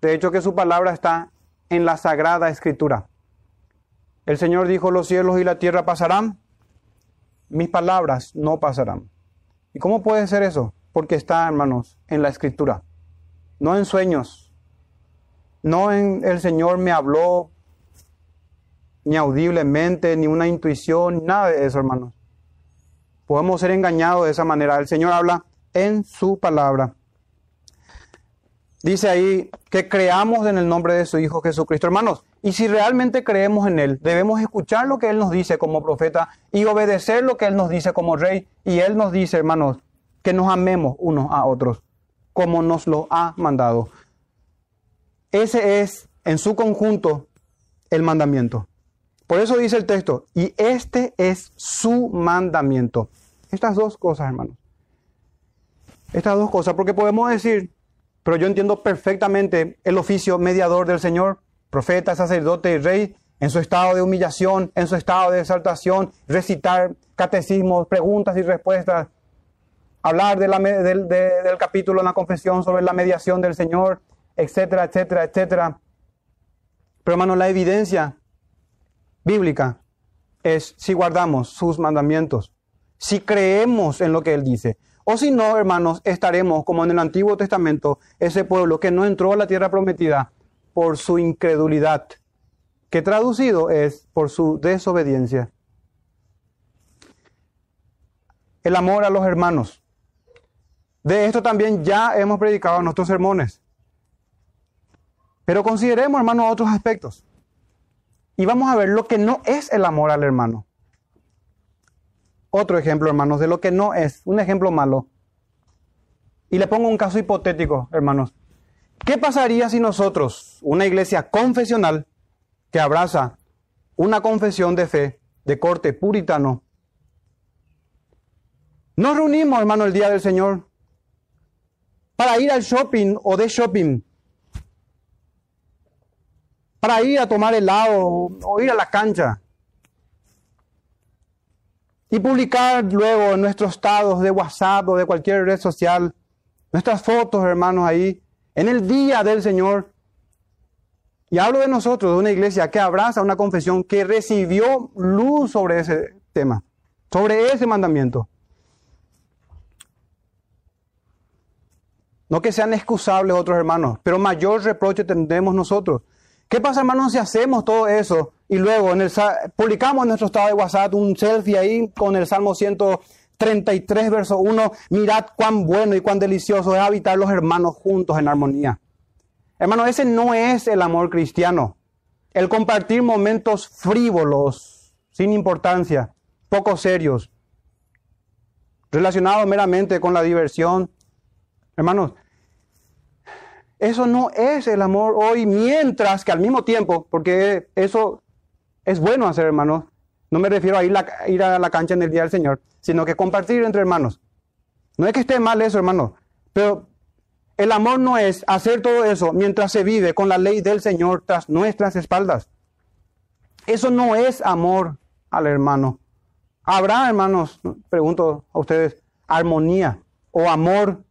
De hecho, que su palabra está en la sagrada escritura. El Señor dijo, los cielos y la tierra pasarán, mis palabras no pasarán. ¿Y cómo puede ser eso? Porque está, hermanos, en la escritura, no en sueños, no en el Señor me habló ni audiblemente, ni una intuición, nada de eso, hermanos. Podemos ser engañados de esa manera. El Señor habla en su palabra. Dice ahí que creamos en el nombre de su Hijo Jesucristo. Hermanos, y si realmente creemos en Él, debemos escuchar lo que Él nos dice como profeta y obedecer lo que Él nos dice como rey. Y Él nos dice, hermanos, que nos amemos unos a otros, como nos lo ha mandado. Ese es, en su conjunto, el mandamiento. Por eso dice el texto, y este es su mandamiento. Estas dos cosas, hermanos. Estas dos cosas, porque podemos decir, pero yo entiendo perfectamente el oficio mediador del Señor, profeta, sacerdote y rey, en su estado de humillación, en su estado de exaltación, recitar catecismos, preguntas y respuestas, hablar de la, del, del capítulo en la confesión sobre la mediación del Señor, etcétera, etcétera, etcétera. Pero hermano, la evidencia bíblica es si guardamos sus mandamientos, si creemos en lo que Él dice. O si no, hermanos, estaremos como en el Antiguo Testamento, ese pueblo que no entró a la tierra prometida por su incredulidad, que traducido es por su desobediencia. El amor a los hermanos. De esto también ya hemos predicado en nuestros sermones. Pero consideremos, hermanos, otros aspectos. Y vamos a ver lo que no es el amor al hermano. Otro ejemplo, hermanos, de lo que no es, un ejemplo malo. Y le pongo un caso hipotético, hermanos. ¿Qué pasaría si nosotros, una iglesia confesional que abraza una confesión de fe de corte puritano, nos reunimos, hermano, el día del Señor para ir al shopping o de shopping, para ir a tomar helado o ir a la cancha? y publicar luego en nuestros estados de WhatsApp o de cualquier red social nuestras fotos, hermanos, ahí, en el día del Señor. Y hablo de nosotros, de una iglesia que abraza una confesión que recibió luz sobre ese tema, sobre ese mandamiento. No que sean excusables otros hermanos, pero mayor reproche tendremos nosotros. ¿Qué pasa, hermanos, si hacemos todo eso y luego publicamos en nuestro estado de WhatsApp un selfie ahí con el Salmo 133, verso 1? Mirad cuán bueno y cuán delicioso es habitar los hermanos juntos en armonía. Hermano, ese no es el amor cristiano. El compartir momentos frívolos, sin importancia, poco serios, relacionados meramente con la diversión. Hermanos, eso no es el amor hoy, mientras que al mismo tiempo, porque eso es bueno hacer, hermanos. No me refiero a ir, ir, a la cancha en el día del Señor, sino que compartir entre hermanos. No es que esté mal eso, hermano, pero el amor no es hacer todo eso mientras se vive con la ley del Señor tras nuestras espaldas. Eso no es amor al hermano. ¿Habrá, hermanos, pregunto a ustedes, armonía o amor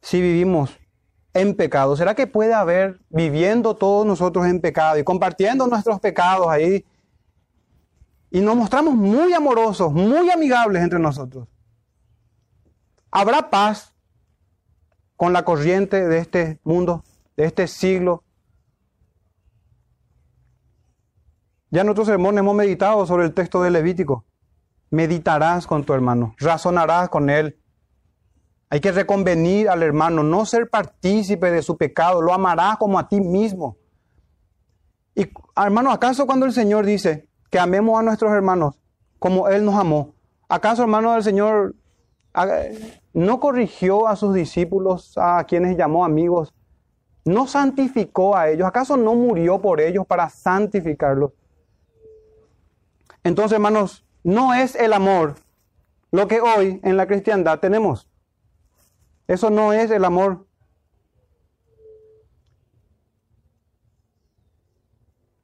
si vivimos en pecado? ¿Será que puede haber viviendo todos nosotros en pecado y compartiendo nuestros pecados ahí? Y nos mostramos muy amorosos, muy amigables entre nosotros. ¿Habrá paz con la corriente de este mundo, de este siglo? Ya en otros sermones hemos meditado sobre el texto de Levítico. Meditarás con tu hermano, razonarás con él, hay que reconvenir al hermano, no ser partícipe de su pecado, lo amará como a ti mismo. Y hermano, ¿acaso cuando el Señor dice que amemos a nuestros hermanos como Él nos amó, ¿acaso hermano del Señor no corrigió a sus discípulos, a quienes llamó amigos? ¿No santificó a ellos? ¿Acaso no murió por ellos para santificarlos? Entonces, hermanos, no es el amor lo que hoy en la cristiandad tenemos. Eso no es el amor.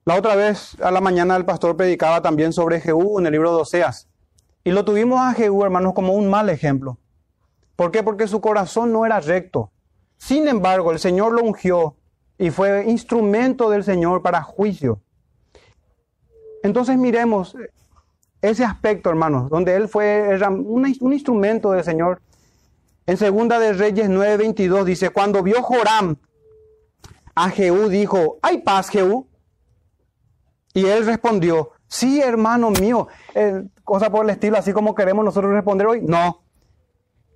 La otra vez a la mañana el pastor predicaba también sobre Jehú en el libro de Oseas. Y lo tuvimos a Jehú, hermanos, como un mal ejemplo. ¿Por qué? Porque su corazón no era recto. Sin embargo, el Señor lo ungió y fue instrumento del Señor para juicio. Entonces miremos ese aspecto, hermanos, donde él fue un, instrumento del Señor en Segunda de Reyes 9:22 dice, cuando vio Joram a Jehú, dijo, ¿hay paz, Jehú? Y él respondió, sí, hermano mío, cosa por el estilo, así como queremos nosotros responder hoy. No.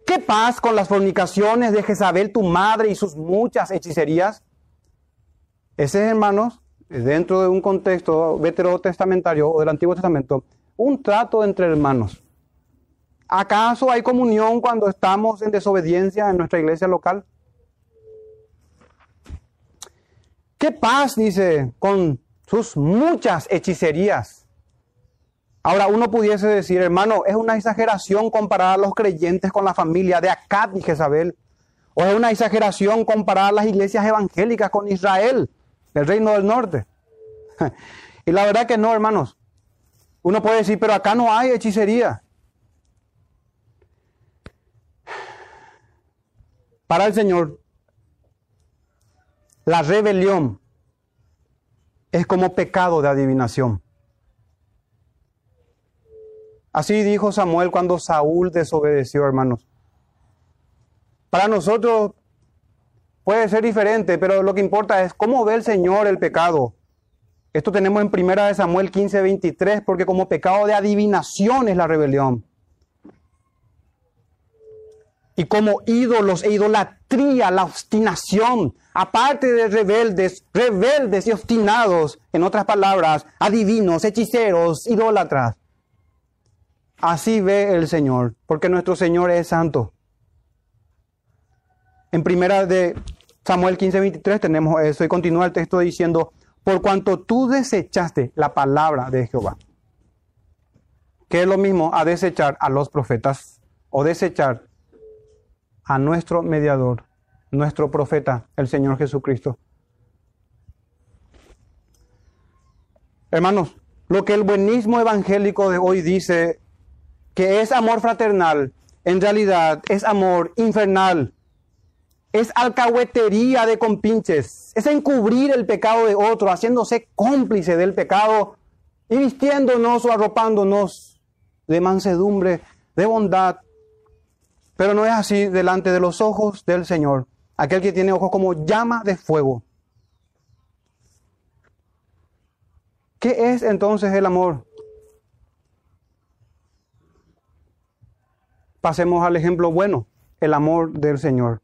¿Qué paz con las fornicaciones de Jezabel, tu madre, y sus muchas hechicerías? Ese, hermanos, dentro de un contexto veterotestamentario o del Antiguo Testamento, un trato entre hermanos. ¿Acaso hay comunión cuando estamos en desobediencia en nuestra iglesia local? ¿Qué paz, dice, con sus muchas hechicerías? Ahora uno pudiese decir, hermano, es una exageración comparar a los creyentes con la familia de Acab y Jezabel. O es una exageración comparar a las iglesias evangélicas con Israel, el reino del norte. y la verdad que no, hermanos. Uno puede decir, pero acá no hay hechicería. Para el Señor, la rebelión es como pecado de adivinación. Así dijo Samuel cuando Saúl desobedeció, hermanos. Para nosotros puede ser diferente, pero lo que importa es cómo ve el Señor el pecado. Esto tenemos en 1 Samuel 15, 23, porque como pecado de adivinación es la rebelión. Y como ídolos e idolatría, la obstinación, aparte de rebeldes, rebeldes y obstinados, en otras palabras, adivinos, hechiceros, idólatras. Así ve el Señor, porque nuestro Señor es santo. En primera de Samuel 15, 23 tenemos eso y continúa el texto diciendo, por cuanto tú desechaste la palabra de Jehová, que es lo mismo a desechar a los profetas o desechar a nuestro mediador, nuestro profeta, el Señor Jesucristo. Hermanos, lo que el buenismo evangélico de hoy dice que es amor fraternal, en realidad es amor infernal es alcahuetería de compinches, es encubrir el pecado de otro, haciéndose cómplice del pecado y vistiéndonos o arropándonos de mansedumbre, de bondad. Pero no es así delante de los ojos del Señor, aquel que tiene ojos como llama de fuego. ¿Qué es entonces el amor? Pasemos al ejemplo bueno, el amor del Señor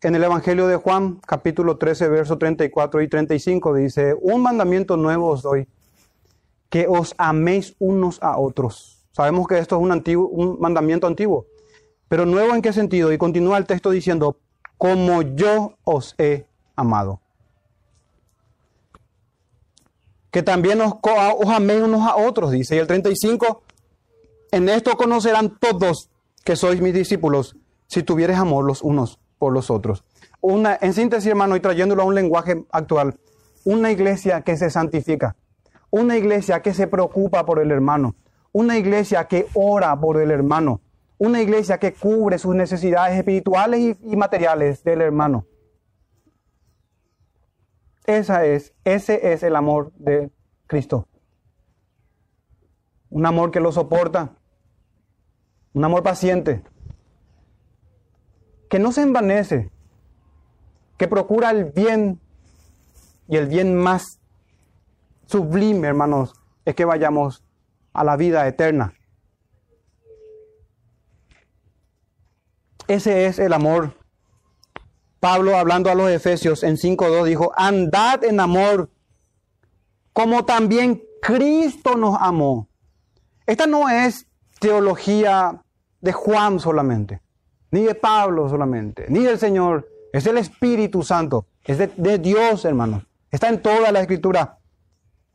en el Evangelio de Juan, capítulo 13, versos 34 y 35, dice, un mandamiento nuevo os doy, que os améis unos a otros. Sabemos que esto es un, antiguo, un mandamiento antiguo, pero nuevo en qué sentido? Y continúa el texto diciendo, como yo os he amado. Que también os, os améis unos a otros, dice. Y el 35, en esto conocerán todos que sois mis discípulos, si tuvieres amor los unos por los otros. Una, en síntesis, hermano, y trayéndolo a un lenguaje actual, una iglesia que se santifica, una iglesia que se preocupa por el hermano, una iglesia que ora por el hermano, una iglesia que cubre sus necesidades espirituales y, materiales del hermano. Esa es, ese es el amor de Cristo. Un amor que lo soporta, un amor paciente, que no se envanece, que procura el bien y el bien más sublime, hermanos, es que vayamos a la vida eterna. Ese es el amor. Pablo hablando a los Efesios en 5.2 dijo, andad en amor como también Cristo nos amó. Esta no es teología de Juan solamente ni de Pablo solamente, ni del Señor, es el Espíritu Santo, es de, Dios, hermanos. Está en toda la Escritura.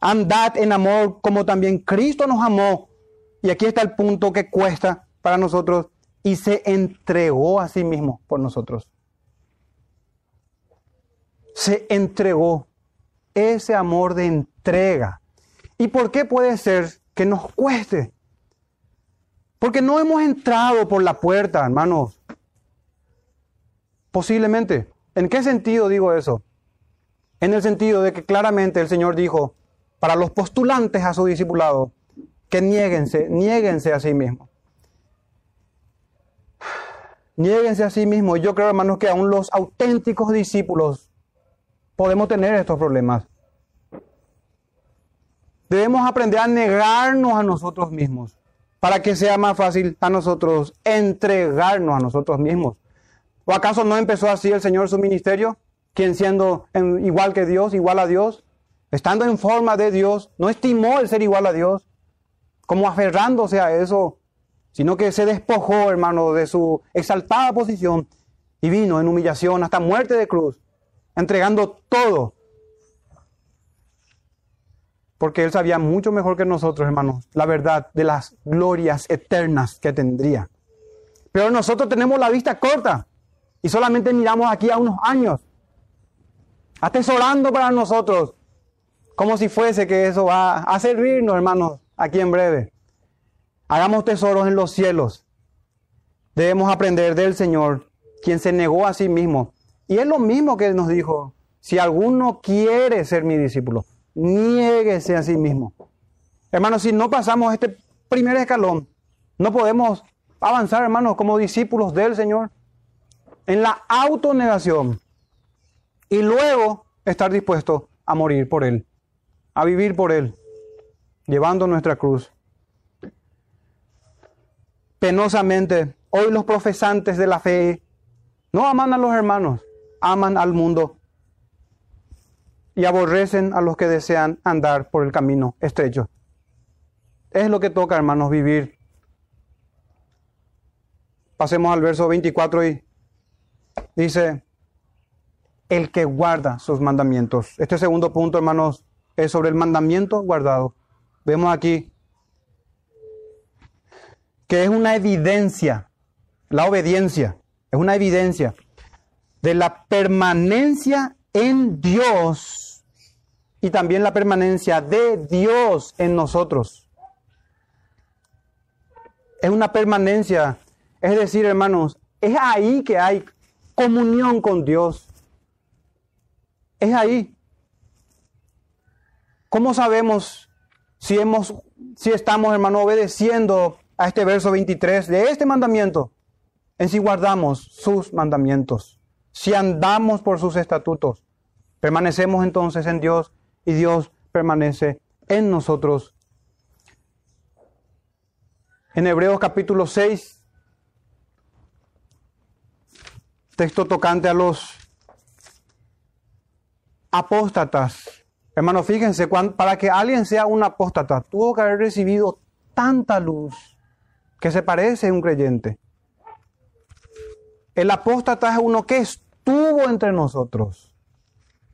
Andad en amor como también Cristo nos amó. Y aquí está el punto que cuesta para nosotros y se entregó a sí mismo por nosotros. Se entregó ese amor de entrega. ¿Y por qué puede ser que nos cueste? Porque no hemos entrado por la puerta, hermanos. Posiblemente. ¿En qué sentido digo eso? En el sentido de que claramente el Señor dijo para los postulantes a su discipulado que nieguense, nieguense a sí mismos. Nieguense a sí mismos. Yo creo, hermanos, que aún los auténticos discípulos podemos tener estos problemas. Debemos aprender a negarnos a nosotros mismos para que sea más fácil a nosotros entregarnos a nosotros mismos. ¿O acaso no empezó así el Señor su ministerio? Quien siendo igual que Dios, igual a Dios, estando en forma de Dios, no estimó el ser igual a Dios, como aferrándose a eso, sino que se despojó, hermano, de su exaltada posición y vino en humillación hasta muerte de cruz, entregando todo. Porque Él sabía mucho mejor que nosotros, hermanos, la verdad de las glorias eternas que tendría. Pero nosotros tenemos la vista corta. Y solamente miramos aquí a unos años, atesorando para nosotros, como si fuese que eso va a servirnos, hermanos, aquí en breve. Hagamos tesoros en los cielos. Debemos aprender del Señor, quien se negó a sí mismo. Y es lo mismo que nos dijo. si alguno quiere ser mi discípulo, niéguese a sí mismo. Hermanos, si no pasamos este primer escalón, no podemos avanzar, hermanos, como discípulos del Señor en la autonegación y luego estar dispuesto a morir por Él, a vivir por Él, llevando nuestra cruz. Penosamente, hoy los profesantes de la fe no aman a los hermanos, aman al mundo y aborrecen a los que desean andar por el camino estrecho. Es lo que toca, hermanos, vivir. Pasemos al verso 24 y dice, el que guarda sus mandamientos. Este segundo punto, hermanos, es sobre el mandamiento guardado. Vemos aquí que es una evidencia, la obediencia, es una evidencia de la permanencia en Dios y también la permanencia de Dios en nosotros. Es una permanencia, es decir, hermanos, es ahí que hay comunión con Dios. Es ahí. ¿Cómo sabemos si hemos si estamos, hermano, obedeciendo a este verso 23 de este mandamiento? En si guardamos sus mandamientos, si andamos por sus estatutos, permanecemos entonces en Dios y Dios permanece en nosotros. En Hebreos capítulo 6, texto tocante a los apóstatas. Hermano, fíjense, para que alguien sea un apóstata, tuvo que haber recibido tanta luz que se parece a un creyente. El apóstata es uno que estuvo entre nosotros,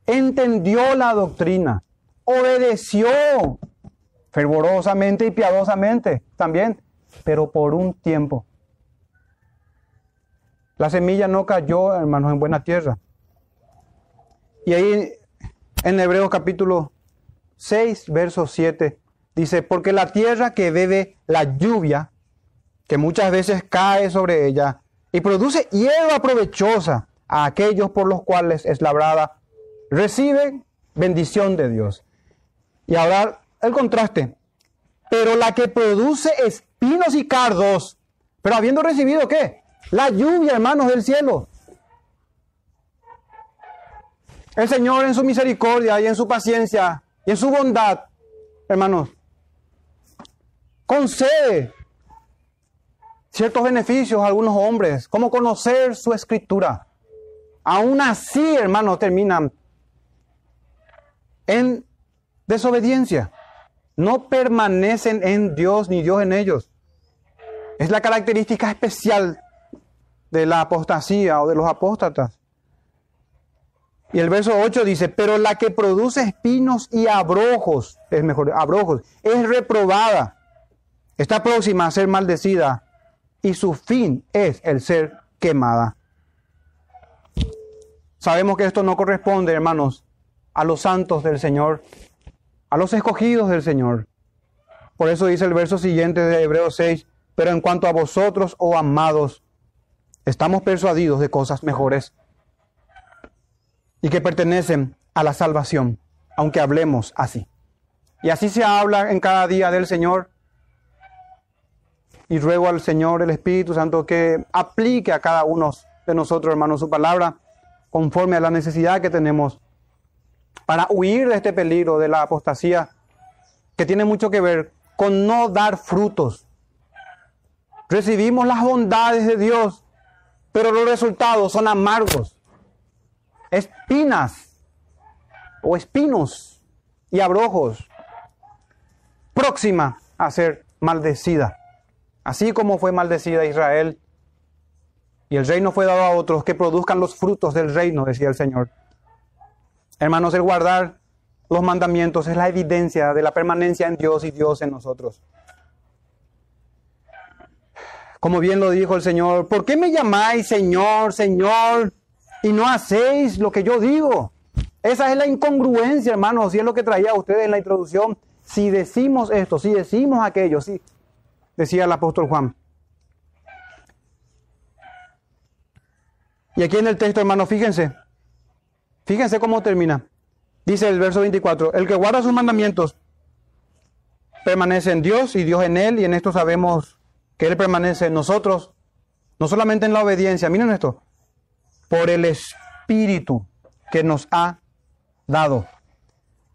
entendió la doctrina, obedeció fervorosamente y piadosamente también, pero por un tiempo. La semilla no cayó, hermanos, en buena tierra. Y ahí en Hebreos capítulo 6, verso 7, dice, porque la tierra que bebe la lluvia, que muchas veces cae sobre ella, y produce hierba provechosa a aquellos por los cuales es labrada, recibe bendición de Dios. Y ahora el contraste. Pero la que produce espinos y cardos, pero habiendo recibido qué? La lluvia, hermanos del cielo. El Señor en su misericordia y en su paciencia y en su bondad, hermanos, concede ciertos beneficios a algunos hombres, como conocer su escritura. Aún así, hermanos, terminan en desobediencia. No permanecen en Dios ni Dios en ellos. Es la característica especial de la apostasía o de los apóstatas. Y el verso 8 dice, pero la que produce espinos y abrojos, es mejor, abrojos, es reprobada, está próxima a ser maldecida y su fin es el ser quemada. Sabemos que esto no corresponde, hermanos, a los santos del Señor, a los escogidos del Señor. Por eso dice el verso siguiente de Hebreos 6, pero en cuanto a vosotros, oh amados, estamos persuadidos de cosas mejores y que pertenecen a la salvación, aunque hablemos así. Y así se habla en cada día del Señor. Y ruego al Señor, el Espíritu Santo, que aplique a cada uno de nosotros, hermanos, su palabra conforme a la necesidad que tenemos para huir de este peligro de la apostasía, que tiene mucho que ver con no dar frutos. Recibimos las bondades de Dios, pero los resultados son amargos. Espinas o espinos y abrojos, próxima a ser maldecida. Así como fue maldecida Israel y el reino fue dado a otros que produzcan los frutos del reino, decía el Señor. Hermanos, el guardar los mandamientos es la evidencia de la permanencia en Dios y Dios en nosotros. Como bien lo dijo el Señor, ¿por qué me llamáis Señor, Señor, y no hacéis lo que yo digo? Esa es la incongruencia, hermanos, y es lo que traía a ustedes en la introducción. Si decimos esto, si decimos aquello, sí, decía el apóstol Juan. Y aquí en el texto, hermanos, fíjense, Fíjense cómo termina. Dice el verso 24, el que guarda sus mandamientos permanece en Dios y Dios en él, y en esto sabemos que Él permanece en nosotros, no solamente en la obediencia, miren esto, por el Espíritu que nos ha dado.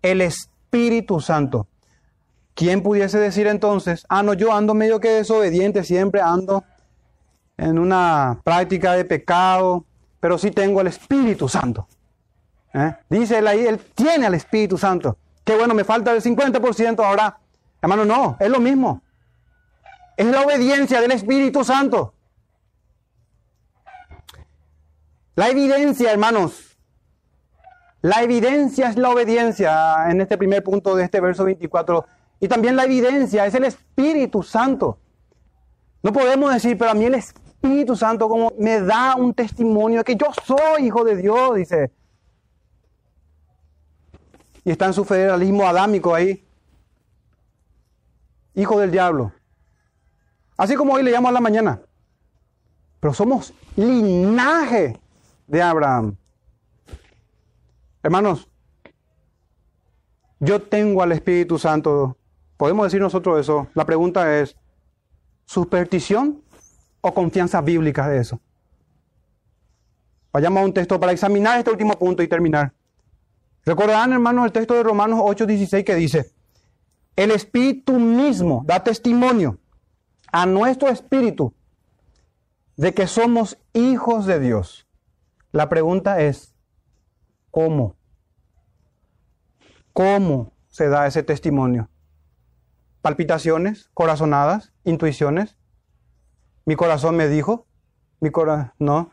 El Espíritu Santo. ¿Quién pudiese decir entonces, ah, no, yo ando medio que desobediente, siempre ando en una práctica de pecado, pero sí tengo el Espíritu Santo? ¿Eh? Dice él ahí, él tiene al Espíritu Santo. Qué bueno, me falta el 50% ahora. Hermano, no, es lo mismo. Es la obediencia del Espíritu Santo. La evidencia, hermanos. La evidencia es la obediencia en este primer punto de este verso 24. Y también la evidencia es el Espíritu Santo. No podemos decir, pero a mí el Espíritu Santo como me da un testimonio de que yo soy hijo de Dios, dice. Y está en su federalismo adámico ahí. Hijo del diablo. Así como hoy le llamo a la mañana. Pero somos linaje de Abraham. Hermanos, yo tengo al Espíritu Santo. ¿Podemos decir nosotros eso? La pregunta es, ¿superstición o confianza bíblica de eso? Vayamos a un texto para examinar este último punto y terminar. Recordarán, hermanos, el texto de Romanos 8:16 que dice, el Espíritu mismo da testimonio a nuestro espíritu de que somos hijos de Dios. La pregunta es, ¿cómo? ¿Cómo se da ese testimonio? ¿Palpitaciones, corazonadas, intuiciones? Mi corazón me dijo, mi corazón, no.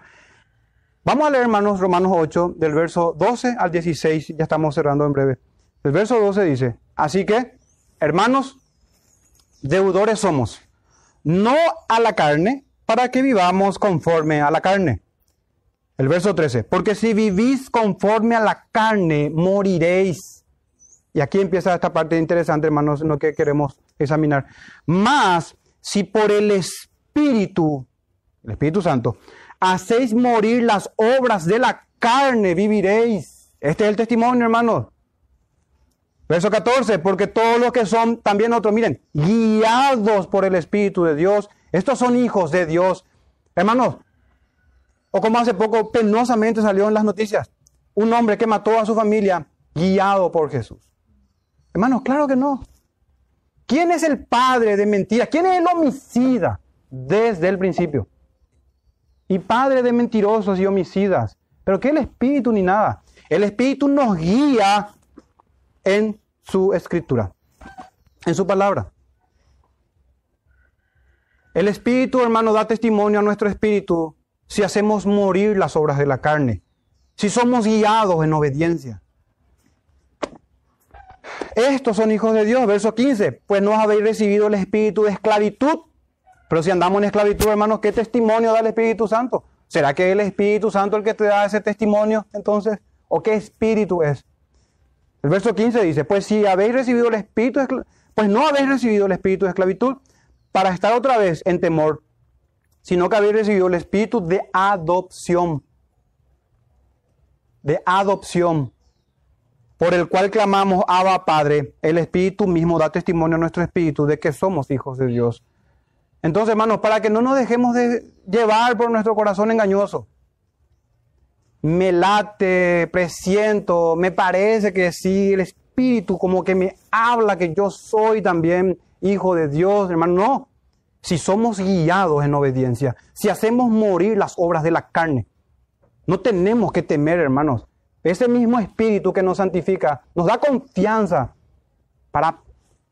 Vamos a leer, hermanos, Romanos 8, del verso 12 al 16, ya estamos cerrando en breve. El verso 12 dice, así que, hermanos, deudores somos no a la carne, para que vivamos conforme a la carne. El verso 13, porque si vivís conforme a la carne, moriréis. Y aquí empieza esta parte interesante, hermanos, en lo que queremos examinar. Más, si por el Espíritu, el Espíritu Santo, hacéis morir las obras de la carne, viviréis. Este es el testimonio, hermanos. Verso 14, porque todos los que son también otros, miren, guiados por el Espíritu de Dios, estos son hijos de Dios. Hermanos, o como hace poco penosamente salió en las noticias, un hombre que mató a su familia guiado por Jesús. Hermanos, claro que no. ¿Quién es el padre de mentira? ¿Quién es el homicida desde el principio? Y padre de mentirosos y homicidas. Pero que el Espíritu ni nada. El Espíritu nos guía en su escritura, en su palabra. El Espíritu, hermano, da testimonio a nuestro espíritu si hacemos morir las obras de la carne, si somos guiados en obediencia. Estos son hijos de Dios, verso 15, pues no habéis recibido el espíritu de esclavitud. Pero si andamos en esclavitud, hermanos, ¿qué testimonio da el Espíritu Santo? ¿Será que el Espíritu Santo el que te da ese testimonio entonces? ¿O qué espíritu es? El verso 15 dice, pues si habéis recibido el espíritu, pues no habéis recibido el espíritu de esclavitud para estar otra vez en temor, sino que habéis recibido el espíritu de adopción, de adopción, por el cual clamamos, Abba Padre, el espíritu mismo da testimonio a nuestro espíritu de que somos hijos de Dios. Entonces, hermanos, para que no nos dejemos de llevar por nuestro corazón engañoso, me late, presiento, me parece que sí, el Espíritu como que me habla que yo soy también hijo de Dios, hermano. No, si somos guiados en obediencia, si hacemos morir las obras de la carne, no tenemos que temer, hermanos. Ese mismo Espíritu que nos santifica nos da confianza para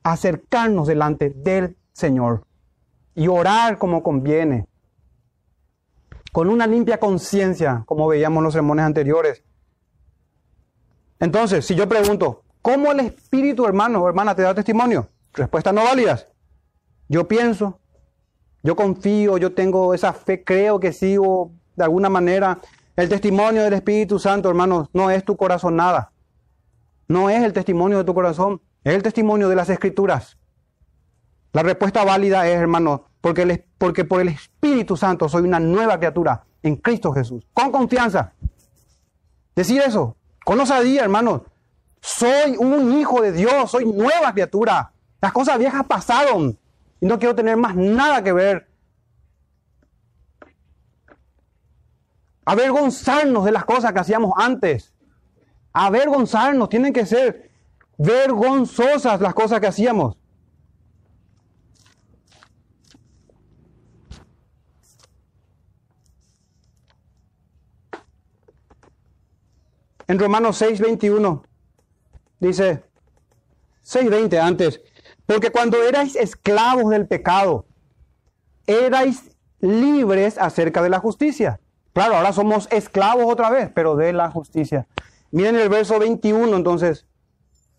acercarnos delante del Señor y orar como conviene con una limpia conciencia, como veíamos en los sermones anteriores. Entonces, si yo pregunto, ¿cómo el Espíritu, hermano o hermana, te da testimonio? Respuestas no válidas. Yo pienso, yo confío, yo tengo esa fe, creo que sigo de alguna manera. El testimonio del Espíritu Santo, hermanos, no es tu corazón nada. No es el testimonio de tu corazón, es el testimonio de las Escrituras. La respuesta válida es, hermano, porque, porque por el Espíritu Santo soy una nueva criatura en Cristo Jesús. Con confianza. Decir eso, Con osadía, hermanos. Soy un hijo de Dios, soy nueva criatura. Las cosas viejas pasaron y no quiero tener más nada que ver. Avergonzarnos de las cosas que hacíamos antes. Avergonzarnos, tienen que ser vergonzosas las cosas que hacíamos. En Romanos 6, 21 dice 6.20 antes, porque cuando erais esclavos del pecado, erais libres acerca de la justicia. Claro, ahora somos esclavos otra vez, pero de la justicia. Miren el verso 21 entonces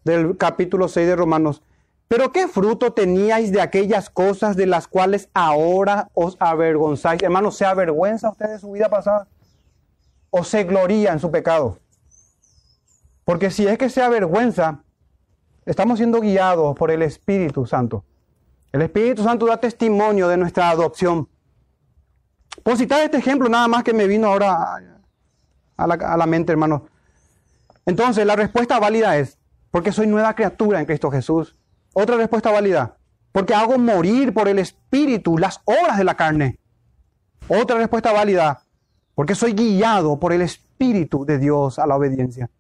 del capítulo 6 de Romanos. Pero qué fruto teníais de aquellas cosas de las cuales ahora os avergonzáis. Hermanos, ¿se avergüenza usted de su vida pasada? ¿O se gloria en su pecado? Porque si es que se avergüenza, estamos siendo guiados por el Espíritu Santo. El Espíritu Santo da testimonio de nuestra adopción. Puedo citar este ejemplo nada más que me vino ahora a la, a la mente, hermano. Entonces, la respuesta válida es, porque soy nueva criatura en Cristo Jesús. Otra respuesta válida, porque hago morir por el Espíritu las obras de la carne. Otra respuesta válida, porque soy guiado por el Espíritu de Dios a la obediencia.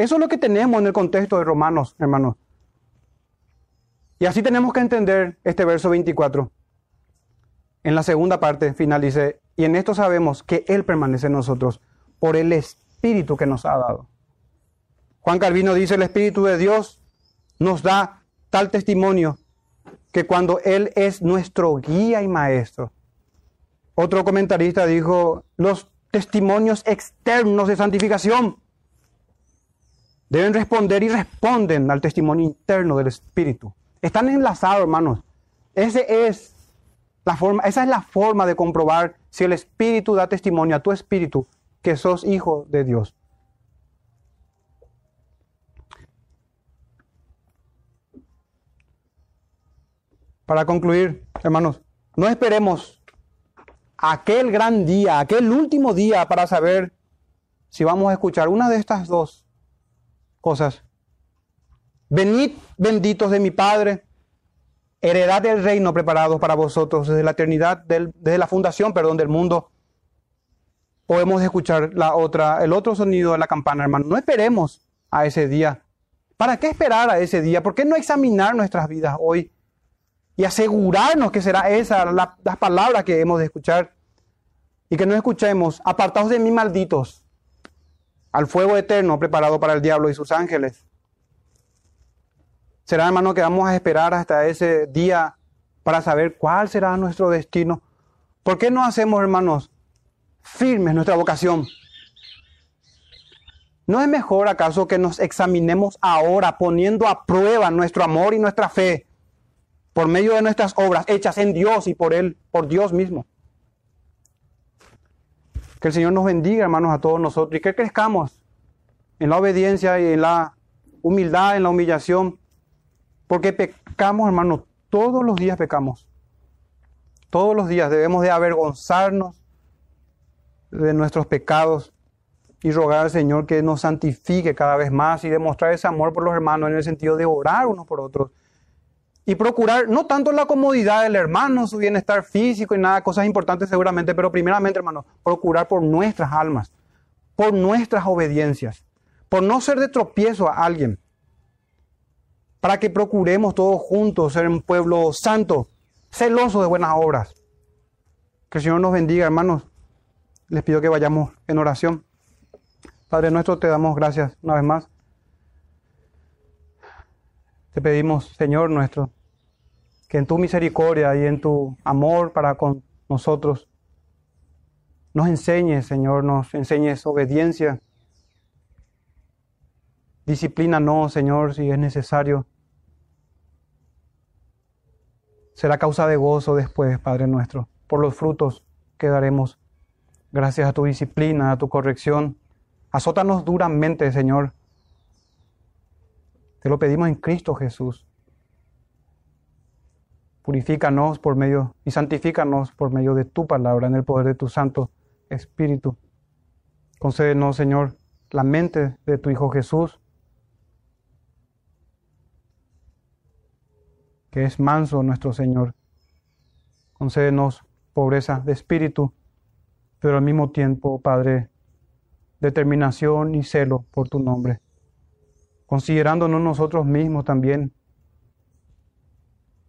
Eso es lo que tenemos en el contexto de Romanos, hermanos. Y así tenemos que entender este verso 24. En la segunda parte final dice, y en esto sabemos que Él permanece en nosotros por el Espíritu que nos ha dado. Juan Calvino dice, el Espíritu de Dios nos da tal testimonio que cuando Él es nuestro guía y maestro. Otro comentarista dijo, los testimonios externos de santificación Deben responder y responden al testimonio interno del Espíritu. Están enlazados, hermanos. Esa es la forma de comprobar si el Espíritu da testimonio a tu espíritu que sos hijo de Dios. Para concluir, hermanos, no esperemos aquel gran día, aquel último día para saber si vamos a escuchar una de estas dos cosas. Venid benditos de mi Padre, heredad del reino preparado para vosotros desde la eternidad, desde la fundación, perdón, del mundo. Podemos escuchar la otra, el otro sonido de la campana, hermano. No esperemos a ese día. ¿Para qué esperar a ese día? ¿Por qué no examinar nuestras vidas hoy y asegurarnos que será esa la, las palabras que hemos de escuchar y que no escuchemos, apartados de mí malditos, al fuego eterno preparado para el diablo y sus ángeles. Será, hermano, que vamos a esperar hasta ese día para saber cuál será nuestro destino. ¿Por qué no hacemos, hermanos, firmes nuestra vocación? ¿No es mejor acaso que nos examinemos ahora poniendo a prueba nuestro amor y nuestra fe por medio de nuestras obras hechas en Dios y por Él, por Dios mismo? Que el Señor nos bendiga, hermanos, a todos nosotros y que crezcamos en la obediencia y en la humildad, en la humillación, porque pecamos, hermanos, todos los días pecamos. Todos los días debemos de avergonzarnos de nuestros pecados y rogar al Señor que nos santifique cada vez más y demostrar ese amor por los hermanos en el sentido de orar unos por otros y procurar no tanto la comodidad del hermano, su bienestar físico y nada, cosas importantes seguramente, pero primeramente, hermano, procurar por nuestras almas, por nuestras obediencias, por no ser de tropiezo a alguien, para que procuremos todos juntos ser un pueblo santo, celoso de buenas obras. Que el Señor nos bendiga, hermanos. Les pido que vayamos en oración. Padre nuestro, te damos gracias una vez más te pedimos, Señor nuestro, que en tu misericordia y en tu amor para con nosotros, nos enseñes, Señor, nos enseñes obediencia. Disciplínanos, Señor, si es necesario. Será causa de gozo después, Padre nuestro, por los frutos que daremos. Gracias a tu disciplina, a tu corrección. Azótanos duramente, Señor, te lo pedimos en Cristo Jesús. Purifícanos por medio y santifícanos por medio de tu palabra en el poder de tu Santo Espíritu. Concédenos, Señor, la mente de tu Hijo Jesús, que es manso nuestro Señor. Concédenos pobreza de espíritu, pero al mismo tiempo, Padre, determinación y celo por tu nombre, considerándonos nosotros mismos también.